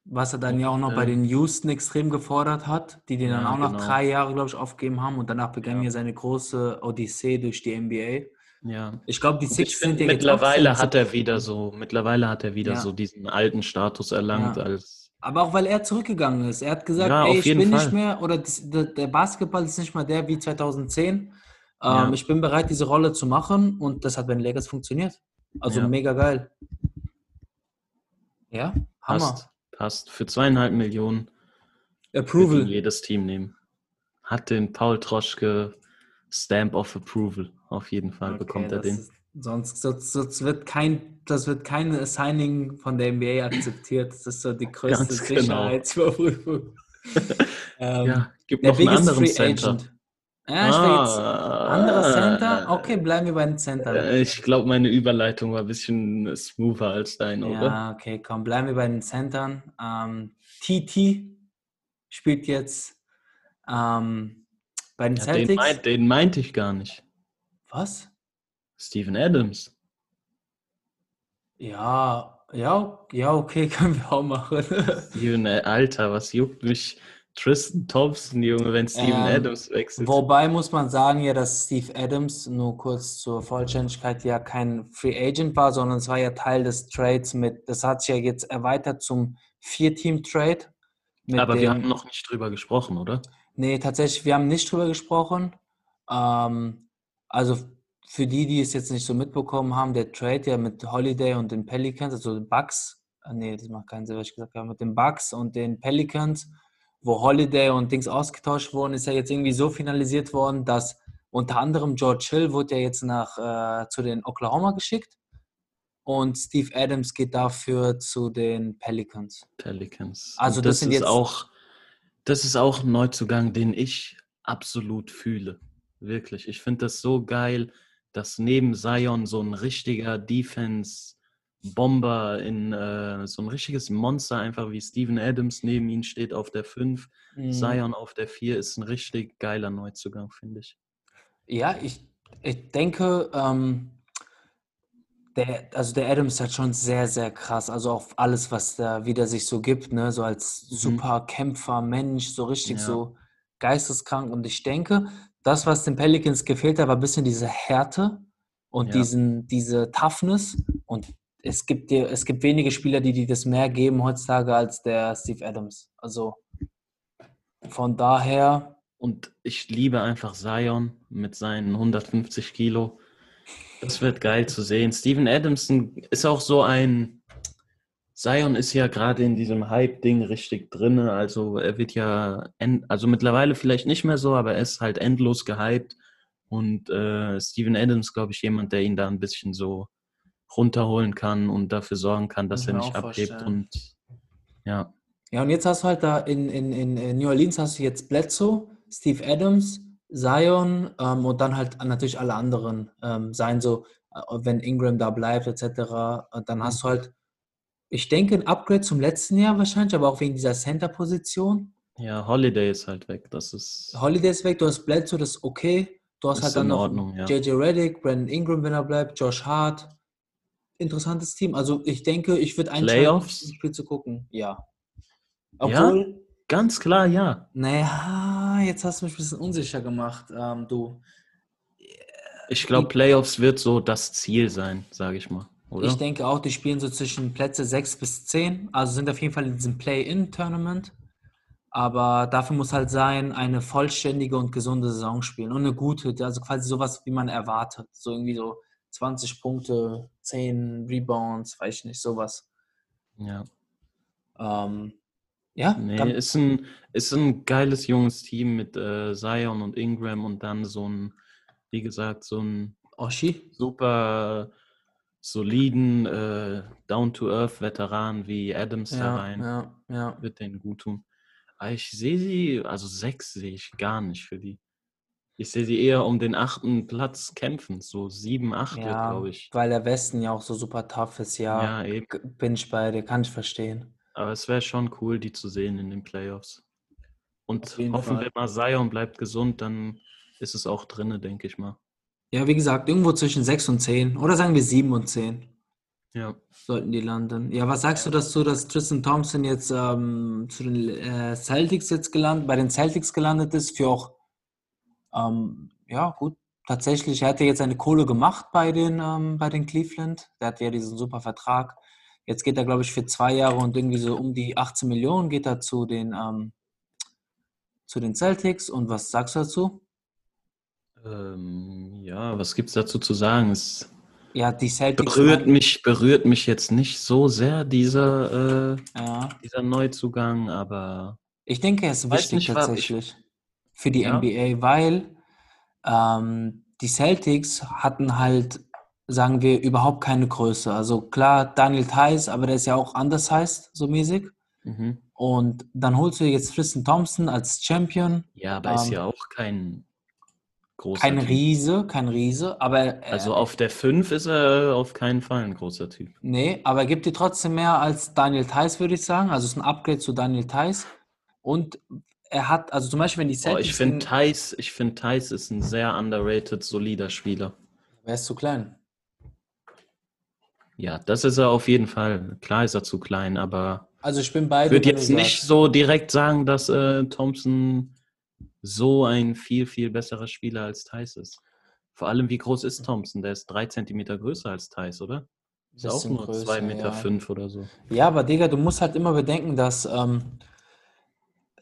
was er dann ja auch noch bei äh, den Houston extrem gefordert hat, die den dann Ja, auch nach genau. drei Jahren, glaube ich, aufgegeben haben und danach begann Ja. seine große Odyssee durch die NBA. Ja. Ich glaube, die Six sind ja mittlerweile hat er wieder so, mittlerweile hat er wieder so diesen alten Status erlangt als Aber auch weil er zurückgegangen ist. Er hat gesagt, Ja, ey, ich bin Fall. nicht mehr, oder das, der, Basketball ist nicht mal der wie 2010. Ja. Ähm, ich bin bereit, diese Rolle zu machen und das hat bei den Lakers funktioniert. Also Ja. mega geil. Ja, Hammer. passt, passt. Für zweieinhalb Millionen Approval. jedes Team nehmen. Hat den Paul Troschke Stamp of Approval. Auf jeden Fall Okay, bekommt er den. Ist, Sonst, sonst, sonst wird kein, das wird kein Signing von der NBA akzeptiert. Das ist so die größte Ganz genau. Sicherheitsüberprüfung. ähm, Ja, gibt der noch einen anderen Free Center. Agent. Ja, ich will jetzt Ah. anderer Center. Okay, bleiben wir bei den Center. Äh, Ich glaube, meine Überleitung war ein bisschen smoother als dein, oder? Ja, okay, komm, bleiben wir bei den Centern. Ähm, TT spielt jetzt ähm, bei den Ja, den, Celtics. meint, den meinte ich gar nicht. Was? Steven Adams. Ja, ja, ja, okay, können wir auch machen. Steven, äh, Alter, was juckt mich Tristan Thompson, Junge, wenn Steven Ähm, Adams wechselt? Wobei muss man sagen ja, dass Steve Adams, nur kurz zur Vollständigkeit, ja kein Free Agent war, sondern es war ja Teil des Trades mit, das hat sich ja jetzt erweitert zum Vier-Team-Trade. Aber wir dem- haben noch nicht drüber gesprochen, oder? Nee, tatsächlich, wir haben nicht drüber gesprochen. Ähm, also für die, die es jetzt nicht so mitbekommen haben, der Trade ja mit Holiday und den Pelicans, also den Bucks, äh, nee, das macht keinen Sinn, was ich gesagt habe, mit den Bucks und den Pelicans, wo Holiday und Dings ausgetauscht wurden, ist ja jetzt irgendwie so finalisiert worden, dass unter anderem George Hill wurde ja jetzt nach äh, zu den Oklahoma geschickt und Steve Adams geht dafür zu den Pelicans. Pelicans. Also das das, sind ist jetzt- auch, das ist auch ein Neuzugang, den ich absolut fühle. Wirklich. Ich finde das so geil, dass neben Zion so ein richtiger Defense-Bomber in äh, so ein richtiges Monster, einfach wie Steven Adams neben ihm steht auf der 5, Mhm. Zion auf der 4, ist ein richtig geiler Neuzugang, finde ich. Ja, ich, ich denke, ähm, der, also der Adams hat schon sehr, sehr krass, also auch alles, was da wieder sich so gibt, ne, so als super Kämpfer, Mensch, so richtig Ja. so geisteskrank. Und ich denke, das, was den Pelicans gefehlt hat, war ein bisschen diese Härte und Ja. diesen, diese Toughness. Und es gibt dir, es gibt wenige Spieler, die dir das mehr geben heutzutage als der Steve Adams. Also von daher, Und ich liebe einfach Zion mit seinen 150 Kilo. Das wird geil zu sehen. Steven Adamson ist auch so ein. Zion ist ja gerade in diesem Hype-Ding richtig drin. Also er wird ja, end, also mittlerweile vielleicht nicht mehr so, aber er ist halt endlos gehypt. Und äh, Steven Adams, glaube ich, jemand, der ihn da ein bisschen so runterholen kann und dafür sorgen kann, dass Kann er nicht abhebt. vorstellen. Und ja, Ja, und jetzt hast du halt da in, in, in äh, New Orleans hast du jetzt Bledsoe, Steve Adams, Zion ähm, und dann halt natürlich alle anderen ähm, sein, so äh, wenn Ingram da bleibt etc. Und dann hast du halt, ich denke, ein Upgrade zum letzten Jahr wahrscheinlich, aber auch wegen dieser Center-Position. ja, Holiday ist halt weg. Das ist. Holiday ist weg, du hast Bledsoe, das ist okay. Du hast Ist halt dann in noch Ordnung, ja. JJ Reddick, Brandon Ingram, wenn er bleibt, Josh Hart. Interessantes Team. Also ich denke, ich würde einschalten, Playoffs? ein Spiel zu gucken. Ja. Ja? Obwohl, Ganz klar, ja. Naja, jetzt hast du mich ein bisschen unsicher gemacht, ähm, du. Ich glaube, Playoffs wird so das Ziel sein, sage ich mal. Oder? Ich denke auch, die spielen so zwischen Plätze 6 bis 10, also sind auf jeden Fall in diesem Play-In-Tournament. Aber dafür muss halt sein, eine vollständige und gesunde Saison spielen und eine gute, also quasi sowas, wie man erwartet. So irgendwie so 20 Punkte, 10 Rebounds, weiß ich nicht, sowas. ja. Ähm, ja, Nee, ist ein, ist ein geiles junges Team mit äh, Zion und Ingram und dann so ein, wie gesagt, so ein Oshi. super soliden äh, Down-to-Earth-Veteran wie Adams da Ja, rein. ja, ja. Wird denen gut tun. Aber ich sehe sie, also sechs sehe ich gar nicht für die. Ich sehe sie eher um den achten Platz kämpfen. So sieben, acht Ja, glaube ich. weil der Westen ja auch so super tough ist, ja. Ja, eben. Bin ich bei dir, kann ich verstehen. Aber es wäre schon cool, die zu sehen in den Playoffs. Und hoffen Fall. wir mal, Zion bleibt gesund, dann ist es auch drinne, denke ich mal. Ja, wie gesagt, irgendwo zwischen 6 und 10. Oder sagen wir 7 und 10 Ja. sollten die landen. Ja, was sagst du dazu, dass Tristan Thompson jetzt ähm, zu den äh, Celtics jetzt gelandet, bei den Celtics gelandet ist, für auch, ähm, ja, gut, tatsächlich, er hat ja jetzt eine Kohle gemacht bei den, ähm, bei den Cleveland. Der hat ja diesen super Vertrag. Jetzt geht er, glaube ich, für zwei Jahre und irgendwie so um die 18 Millionen geht er zu den, ähm, zu den Celtics. Und was sagst du dazu? Ähm, ja, was gibt es dazu zu sagen? Es Ja, die Celtics. berührt mich, berührt mich jetzt nicht so sehr, dieser, äh, Ja. dieser Neuzugang, aber Ich denke, er ist wichtig tatsächlich für die Ja. NBA, weil ähm, die Celtics hatten halt sagen wir, überhaupt keine Größe. Also klar, Daniel Theiss, aber der ist ja auch anders heißt, so mäßig. Mhm. Und dann holst du jetzt Tristan Thompson als Champion. Ja, aber ist Ähm, ja auch kein großer Kein. Riese, kein Riese, aber er, Also auf der 5 ist er auf keinen Fall ein großer Typ. nee, aber er gibt dir trotzdem mehr als Daniel Theiss, würde ich sagen. Also es ist ein Upgrade zu Daniel Theiss. Und er hat, also zum Beispiel, wenn die Oh, Celtics ich finde in- Thais, ich finde Thais ist ein sehr underrated, solider Spieler. er ist zu klein. Ja, das ist er auf jeden Fall. Klar ist er zu klein, aber Also ich bin ich beide. würde wenn jetzt nicht so direkt sagen, dass äh, Thompson so ein viel, viel besserer Spieler als Thais ist. Vor allem, wie groß ist Thompson? Der ist drei Zentimeter größer als Thais, oder? Ist auch nur größer, zwei Meter ja. fünf oder so. Ja, aber Digga, du musst halt immer bedenken, dass ähm,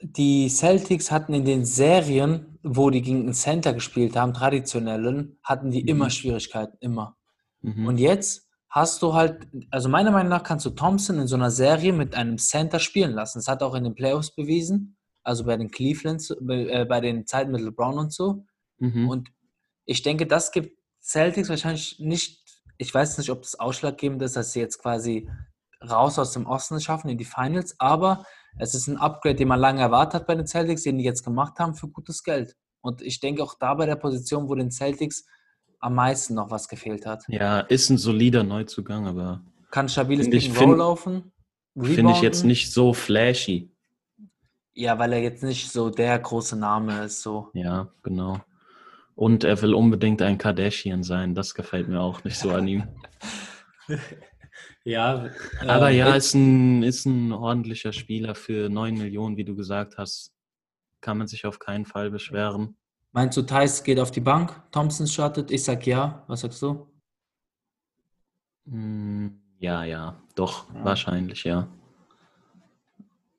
die Celtics hatten in den Serien, wo die gegen einen Center gespielt haben, traditionellen, hatten die immer Mhm. Schwierigkeiten, immer. Mhm. Und jetzt hast du halt, also meiner Meinung nach kannst du Thompson in so einer Serie mit einem Center spielen lassen. Das hat auch in den Playoffs bewiesen, also bei den Clevelands, bei, äh, bei den Zeiten mit LeBron und so. Mhm. Und ich denke, das gibt Celtics wahrscheinlich nicht, ich weiß nicht, ob das ausschlaggebend ist, dass sie jetzt quasi raus aus dem Osten schaffen in die Finals, aber es ist ein Upgrade, den man lange erwartet hat bei den Celtics, den die jetzt gemacht haben für gutes Geld. Und ich denke auch da bei der Position, wo den Celtics am meisten noch was gefehlt hat. ja, ist ein solider Neuzugang, aber Kann stabiles Pick laufen. finde ich jetzt nicht so flashy. Ja, weil er jetzt nicht so der große Name ist. So. Ja, genau. Und er will unbedingt ein Kardashian sein. Das gefällt mir auch nicht so an ihm. Ja, Aber äh, ja, ist ein, ist ein ordentlicher Spieler für 9 Millionen, wie du gesagt hast. Kann man sich auf keinen Fall beschweren. Meinst du, Thais geht auf die Bank? Thompson startet? Ich sag ja. Was sagst du? Hm, Ja, ja, doch, Ja. wahrscheinlich, ja.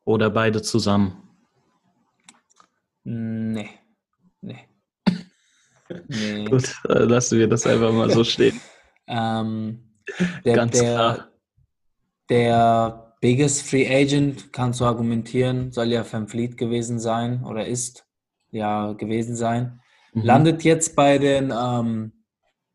Oder beide zusammen. Nee. Nee. Nee. Gut, äh, lassen wir das einfach mal so stehen. Ähm, der, Ganz der, klar. der biggest Free Agent, kannst du argumentieren, soll ja Van Fleet gewesen sein oder ist ja gewesen sein. Mhm. Landet jetzt bei den, ähm,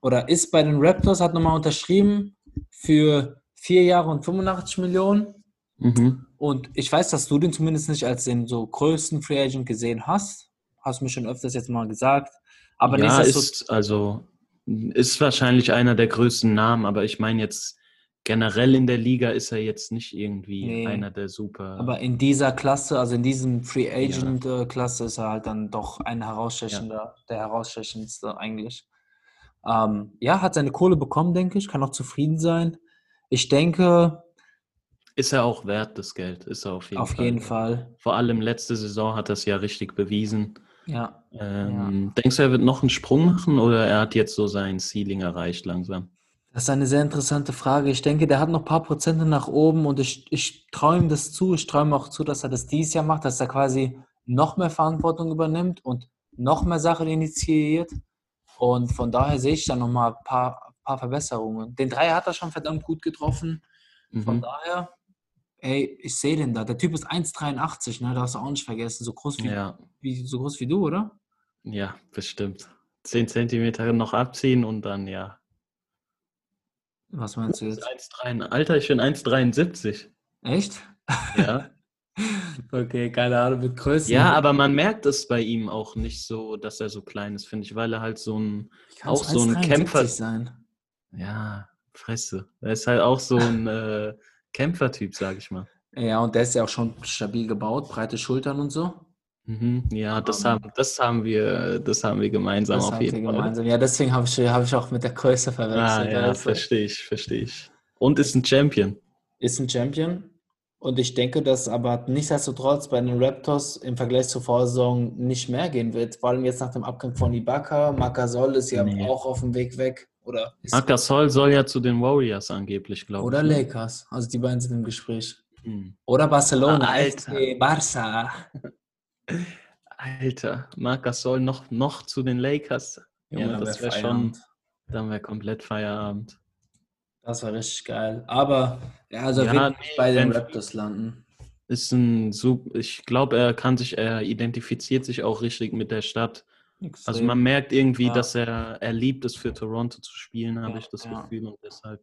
oder ist bei den Raptors, hat nochmal unterschrieben für vier Jahre und 85 Millionen. Mhm. Und ich weiß, dass du den zumindest nicht als den so größten Free Agent gesehen hast. Hast mir schon öfters jetzt mal gesagt. Aber ja, ist also ist wahrscheinlich einer der größten Namen, aber ich meine jetzt generell in der Liga ist er jetzt nicht irgendwie Nee. einer der super. aber in dieser Klasse, also in diesem Free Agent äh, Klasse, ist er halt dann doch ein herausstechender, der herausstechendste eigentlich. Ähm, ja, hat seine Kohle bekommen, denke ich, kann auch zufrieden sein. Ich denke, ist er auch wert, das Geld? Ist er auf jeden auf Fall. jeden Fall. Vor allem letzte Saison hat er es ja richtig bewiesen. Ja, Ähm, Denkst du, er wird noch einen Sprung machen oder er hat jetzt so sein Ceiling erreicht langsam? das ist eine sehr interessante Frage. Ich denke, der hat noch ein paar Prozente nach oben und ich, ich traue ihm das zu. Ich traue ihm auch zu, dass er das dieses Jahr macht, dass er quasi noch mehr Verantwortung übernimmt und noch mehr Sachen initiiert. Und von daher sehe ich da nochmal ein paar, paar Verbesserungen. Den Dreier hat er schon verdammt gut getroffen. Von Mhm. daher, ey, ich sehe den da. Der Typ ist 1,83, ne? Darfst du auch nicht vergessen. So groß wie, Ja, wie, so groß wie du, oder? ja, bestimmt. 10 Zentimeter noch abziehen und dann ja. Was meinst du jetzt? 1,3 Alter, ich bin 1,73. Echt? Ja. Okay, keine Ahnung, mit Größen. ja, aber man merkt es bei ihm auch nicht so, dass er so klein ist, finde ich, weil er halt so ein, auch so ein 1,73 Kämpfer- sein. ja, Fresse. Er ist halt auch so ein äh, Kämpfertyp, sag ich mal. Ja, und der ist ja auch schon stabil gebaut, breite Schultern und so. Mhm, ja, das Ähm, haben, das haben wir, das haben wir gemeinsam Das auf haben wir jeden Fall. gemeinsam. Ja, deswegen habe ich, hab ich auch mit der Größe Ah, verwechselt. ja, weißt du? verstehe ich, verstehe ich. Und ist ein Champion. ist ein Champion. Und ich denke, dass aber nichtsdestotrotz bei den Raptors im Vergleich zur Vorsaison nicht mehr gehen wird. Vor allem jetzt nach dem Abgang von Ibaka. Marcasol ist ja Nee. auch auf dem Weg weg. Oder, Marc Gasol soll ja zu den Warriors angeblich, glaube ich. oder ne? Lakers. Also die beiden sind im Gespräch. Hm. Oder Barcelona. Ah, Alter. FC Barca. Alter, Marc Gasol noch, noch zu den Lakers. Junge, ja, dann das wär wäre schon, Feierabend. dann wäre komplett Feierabend. Das war richtig geil. Aber ja, also Ja, er wird nee, bei den Raptors landen. Ist ein super, ich glaube, er kann sich, er identifiziert sich auch richtig mit der Stadt Also Extrem. man merkt irgendwie, Ja. dass er, er liebt es für Toronto zu spielen, habe Ja, ich das ja. Gefühl. Und deshalb,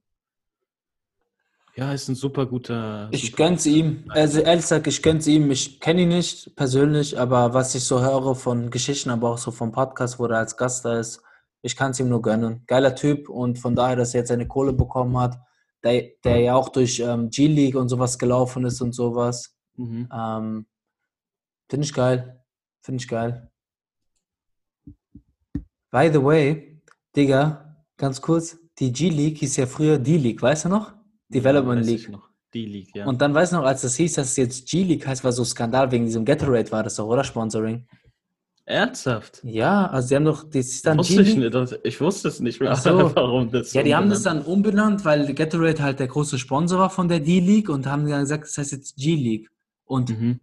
ja, ist ein super guter. Ich super gönn's ihm. Also ehrlich gesagt, ich gönn's ihm. Ich kenne ihn nicht persönlich, aber was ich so höre von Geschichten, aber auch so vom Podcast, wo er als Gast da ist, ich kann es ihm nur gönnen. Geiler Typ und von daher, dass er jetzt seine Kohle bekommen hat, der, der ja auch durch ähm, G-League und sowas gelaufen ist und sowas. Mhm. Ähm, Finde ich geil. Finde ich geil. By the way, Digga, ganz kurz, die G-League hieß ja früher D-League, weißt du noch? Development ja, League. noch. Die League, ja. Und dann weiß ich noch, als das hieß, dass es jetzt G-League heißt, war so Skandal wegen diesem Gatorade war das doch, oder? Sponsoring. Ernsthaft? Ja, also sie haben doch, das ist dann Wusste ich, nicht, das- ich wusste es nicht mehr, so. warum das. Ja, die haben das dann umbenannt, weil Gatorade halt der große Sponsor war von der D-League und haben dann gesagt, das heißt jetzt G-League. Und Mhm.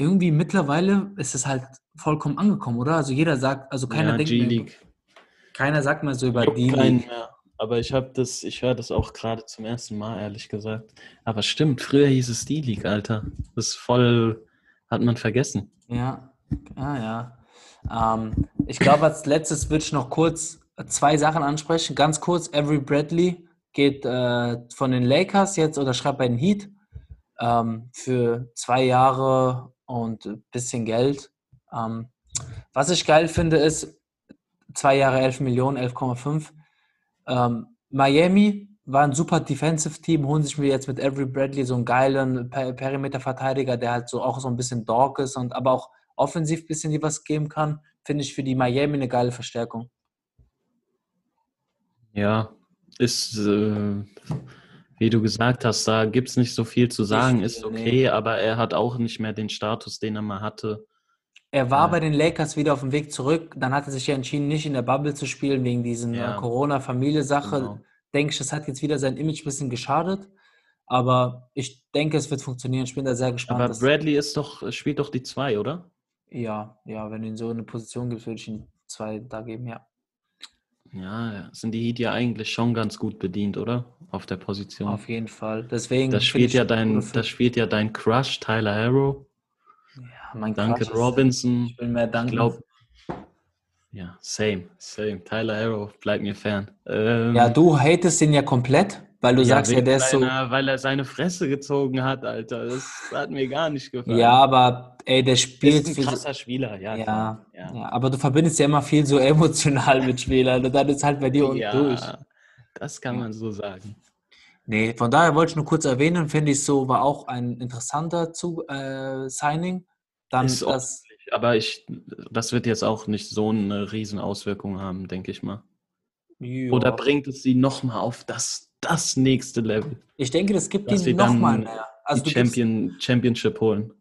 Irgendwie mittlerweile ist es halt vollkommen angekommen, oder? Also jeder sagt, also keiner ja, denkt mehr, keiner sagt mehr so über mehr. Aber ich habe das, ich höre das auch gerade zum ersten Mal, ehrlich gesagt. Aber stimmt, früher hieß es die League, Alter. Das ist voll, hat man vergessen. Ja, ah, ja. Ähm, ich glaube, als letztes würde ich noch kurz zwei Sachen ansprechen. Ganz kurz, Avery Bradley geht äh, von den Lakers jetzt oder schreibt bei den Heat ähm, für zwei Jahre und ein bisschen Geld. Ähm, was ich geil finde, ist zwei Jahre 11 Millionen, 11,5. Ähm, Miami war ein super Defensive-Team, holen sich mir jetzt mit Avery Bradley so einen geilen Per- Perimeter-Verteidiger, der halt so auch so ein bisschen Dog ist und aber auch offensiv ein bisschen die was geben kann. Finde ich für die Miami eine geile Verstärkung. Ja, ist, äh, wie du gesagt hast, da gibt es nicht so viel zu sagen. Ist okay, nee. aber er hat auch nicht mehr den Status, den er mal hatte. Er war Ja. bei den Lakers wieder auf dem Weg zurück. Dann hat er sich ja entschieden, nicht in der Bubble zu spielen, wegen diesen Ja. äh, Corona-Familie-Sache. Genau. Denke ich, das hat jetzt wieder sein Image ein bisschen geschadet. Aber ich denke, es wird funktionieren. Ich bin da sehr gespannt. Aber Bradley ist doch, spielt doch die zwei, oder? ja, ja, wenn du ihn so in eine Position gibst, würde ich ihm zwei da geben, ja. Ja, sind die Heat ja eigentlich schon ganz gut bedient, oder? Auf der Position. Auf jeden Fall. Deswegen. Das spielt ja ein dein, das spielt ja dein Crush, Tyler Harrow, ja, mein Duncan Crush ist- Robinson. Ich will mehr Ich danken. glaube, ja, same, same. Tyler Harrow bleibt mir fern. Ähm, Ja, du hatest ihn ja komplett, weil du sagst ja, der ist so. Weil er seine Fresse gezogen hat, Alter. Das hat mir gar nicht gefallen. Ja, aber ey, der ist spielt ein für so, krasser Spieler, ja. ja, ja. ja. aber du verbindest ja immer viel so emotional mit Spielern und dann ist halt bei dir und Ja, durch. das kann man so sagen. Nee, von daher wollte ich nur kurz erwähnen, finde ich so, war auch ein interessanter Zu äh, Signing. Dann Ist das, aber ich, das wird jetzt auch nicht so eine riesen Auswirkung haben, denke ich mal. Ja. Oder bringt es sie nochmal auf das, das nächste Level? ich denke, das gibt ihm nochmal mehr. Also die du gibst, Champion, Championship holen.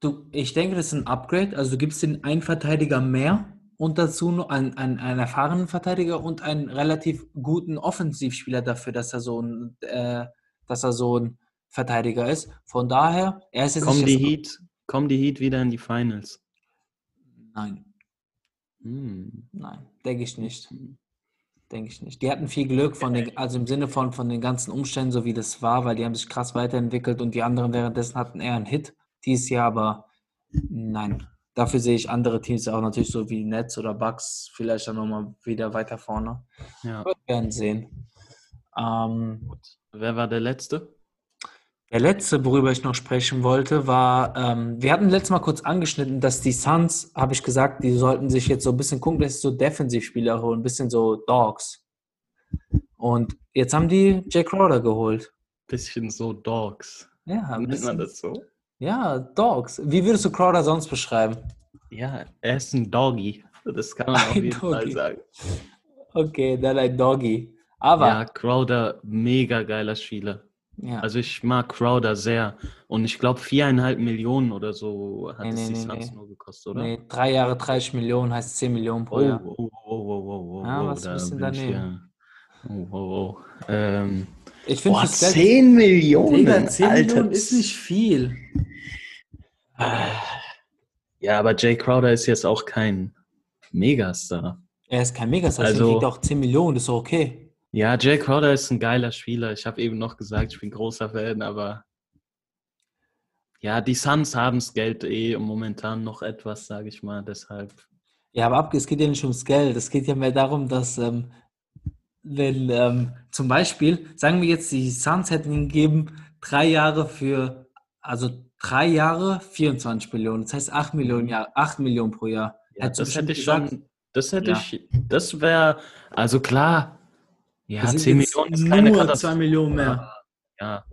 du, ich denke, das ist ein Upgrade. Also du gibst den einen Verteidiger mehr und dazu noch einen, einen, einen erfahrenen Verteidiger und einen relativ guten Offensivspieler dafür, dass er so ein, äh, dass er so ein Verteidiger ist. Von daher, er ist jetzt Kommen die, Heat, kommen die Heat wieder in die Finals? Nein, Hm. nein, denke ich nicht. Denke ich nicht. Die hatten viel Glück von den, also im Sinne von, von den ganzen Umständen, so wie das war, weil die haben sich krass weiterentwickelt und die anderen währenddessen hatten eher einen Hit dieses Jahr, aber nein. Dafür sehe ich andere Teams auch natürlich so wie Nets oder Bucks vielleicht dann nochmal wieder weiter vorne. Ja. Wir werden sehen. Ähm, Wer war der Letzte? Der letzte, worüber ich noch sprechen wollte, war, ähm, wir hatten letztes Mal kurz angeschnitten, dass die Suns, habe ich gesagt, die sollten sich jetzt so ein bisschen gucken, dass sie so Defensivspieler holen, ein bisschen so Dogs. Und jetzt haben die Jay Crowder geholt. Bisschen so Dogs. Ja, ein Nennt man bisschen, das so? ja, Dogs. Wie würdest du Crowder sonst beschreiben? Ja, er ist ein Doggy. Das kann man auf Ein jeden Fall Doggy. sagen. Okay, dann ein Doggy. Aber, Ja, Crowder, mega geiler Spieler. Ja, Also ich mag Crowder sehr. Und ich glaube, viereinhalb Millionen oder so hat Nee, es nee, die nee, Suns nee. nur gekostet, oder? nee, drei Jahre 30 Millionen heißt 10 Millionen pro Oh, Jahr. oh, oh, oh, oh, oh, Ja, oh, was da du bin ich hier. Oh, oh, oh. Ähm, Ich finde boah, das Geld- 10 Millionen, Digga, 10 Alter. Millionen ist nicht viel. Ja, aber Jay Crowder ist jetzt auch kein Megastar. Er ist kein Megastar, Also- er auch 10 Millionen, das ist okay. Ja, Jay Crowder ist ein geiler Spieler. Ich habe eben noch gesagt, ich bin großer Fan, aber ja, die Suns haben das Geld eh momentan noch etwas, sage ich mal. Deshalb Ja, aber ab, es geht ja nicht ums Geld. Es geht ja mehr darum, dass ähm, wenn ähm, zum Beispiel, sagen wir jetzt, die Suns hätten ihn gegeben, drei Jahre für, also drei Jahre 24 Millionen, das heißt 8 Millionen, Jahr, 8 Millionen pro Jahr. Ja, das hätte ich gesagt, schon, das hätte ja. ich, das wäre, also klar, ja, 10 Millionen ist keine nur 2 Millionen mehr. Ja,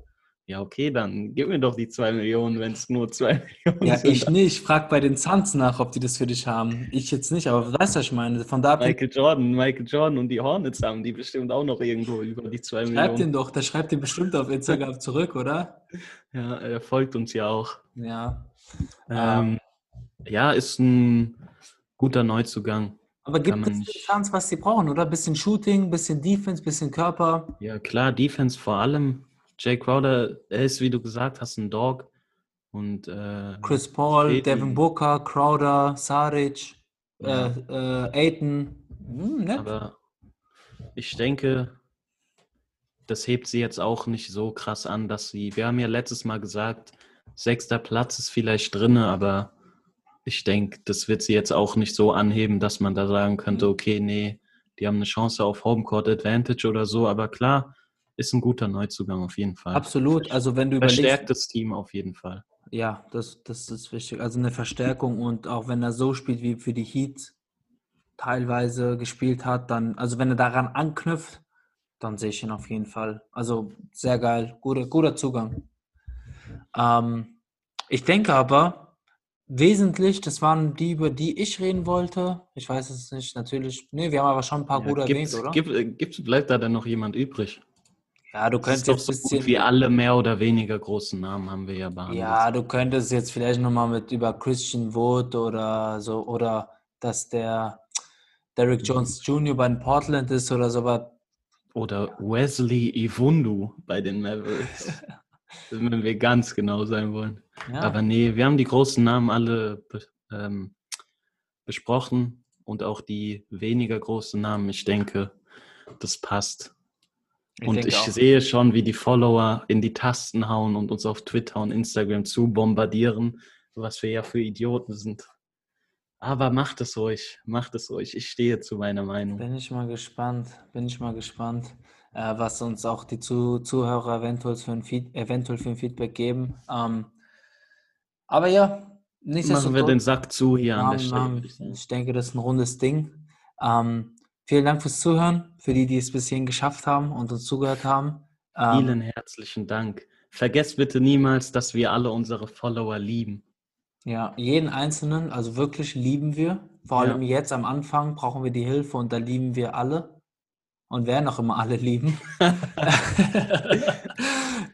ja, okay, dann gib mir doch die 2 Millionen, wenn es nur 2 Millionen ja, sind. Ja, ich nicht. Frag bei den Suns nach, ob die das für dich haben. Ich jetzt nicht, aber weißt du, was ich meine? Von da Michael Jordan, Michael Jordan und die Hornets haben die bestimmt auch noch irgendwo über die 2 Millionen. Schreib den doch, der schreibt den bestimmt auf Instagram zurück, oder? Ja, er folgt uns ja auch. Ja. Ähm, ja, ist ein guter Neuzugang. Aber gibt es die Chance, was sie brauchen, oder? Bisschen Shooting, bisschen Defense, bisschen Körper. Ja, klar, Defense vor allem. Jay Crowder, er ist, wie du gesagt hast, ein Dog. Und, äh, Chris Paul, Devin Booker, Crowder, Saric, ja. äh, äh, Aiton. Hm, Aber ich denke, das hebt sie jetzt auch nicht so krass an, dass sie, wir haben ja letztes Mal gesagt, sechster Platz ist vielleicht drin, aber ich denke, das wird sie jetzt auch nicht so anheben, dass man da sagen könnte, mhm. okay, nee, die haben eine Chance auf Homecourt Advantage oder so. Aber klar, ist ein guter Neuzugang auf jeden Fall. Absolut. Also wenn du überlegst. Verstärktes Team auf jeden Fall. Ja, das, das ist wichtig. Also eine Verstärkung und auch wenn er so spielt wie für die Heat teilweise gespielt hat, dann, also wenn er daran anknüpft, dann sehe ich ihn auf jeden Fall. Also sehr geil, guter, guter Zugang. Ähm, ich denke aber, wesentlich, das waren die, über die ich reden wollte. Ich weiß es nicht, natürlich. Nee, wir haben aber schon ein paar ja, gute erwähnt, oder? Gibt, gibt, bleibt da denn noch jemand übrig? Ja, du könntest jetzt so bisschen, gut wie alle mehr oder weniger großen Namen haben wir ja behandelt. Ja, du könntest jetzt vielleicht nochmal mit über Christian Wood oder so oder dass der Derrick mhm. Jones Jr. bei den Portland ist oder so, aber oder Wesley Iwundu bei den Mavericks. wenn wir ganz genau sein wollen. Ja. Aber nee, wir haben die großen Namen alle ähm, besprochen und auch die weniger großen Namen. Ich denke, das passt. Ich und ich auch. sehe schon, wie die Follower in die Tasten hauen und uns auf Twitter und Instagram zu bombardieren, was wir ja für Idioten sind. Aber macht es ruhig, macht es ruhig. Ich stehe zu meiner Meinung. Bin ich mal gespannt, bin ich mal gespannt, äh, was uns auch die zu Zuhörer eventuell für, ein Feed eventuell für ein Feedback geben. Ähm, aber ja, Machen wir den Sack zu hier an der Stelle. Ich denke, das ist ein rundes Ding. Ähm, Vielen Dank fürs Zuhören, für die, die es bis hierhin geschafft haben und uns zugehört haben. Ähm, Vielen herzlichen Dank. Vergesst bitte niemals, dass wir alle unsere Follower lieben. Ja, jeden Einzelnen, also wirklich lieben wir. Vor allem ja. jetzt am Anfang brauchen wir die Hilfe und da lieben wir alle und werden auch immer alle lieben.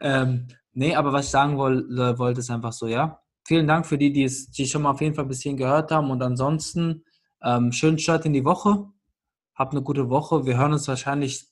ähm, nee, aber was ich sagen wollte, wollte, ist einfach so, ja. Vielen Dank für die, die es die schon mal auf jeden Fall bis hierhin gehört haben und ansonsten ähm, schönen Start in die Woche. Habt eine gute Woche. Wir hören uns wahrscheinlich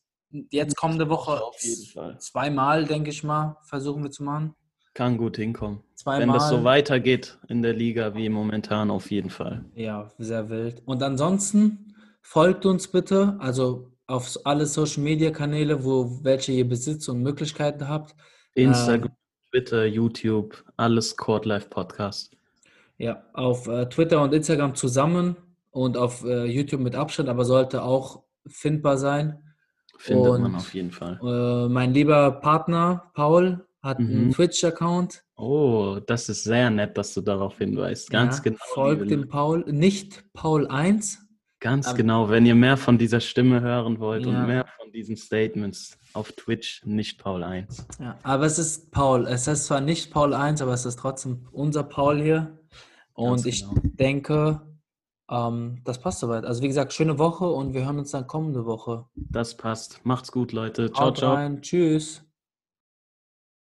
jetzt kommende Woche auf jeden Fall. zweimal, denke ich mal, versuchen wir zu machen. Kann gut hinkommen. Zweimal. Wenn das so weitergeht in der Liga wie momentan, auf jeden Fall. Ja, sehr wild. Und ansonsten folgt uns bitte, also auf alle Social Media Kanäle, wo welche ihr besitzt und Möglichkeiten habt. Instagram, Twitter, YouTube, alles Court Life Podcast. Ja, auf äh, Twitter und Instagram zusammen und auf äh, YouTube mit Abstand, aber sollte auch findbar sein. Findet und, man auf jeden Fall. Äh, mein lieber Partner Paul hat mhm. einen Twitch-Account. Oh, das ist sehr nett, dass du darauf hinweist. Ganz ja, genau. Folgt dem Paul, nicht Paul 1. Ganz aber, genau, wenn ihr mehr von dieser Stimme hören wollt ja. und mehr von diesen Statements auf Twitch, nicht Paul 1. Ja, aber es ist Paul. Es ist zwar nicht Paul 1, aber es ist trotzdem unser Paul hier. Und Ganz ich genau. denke, ähm, das passt soweit. Also wie gesagt, schöne Woche und wir hören uns dann kommende Woche. Das passt. Macht's gut, Leute. Ciao, Haut ciao. Rein. Tschüss.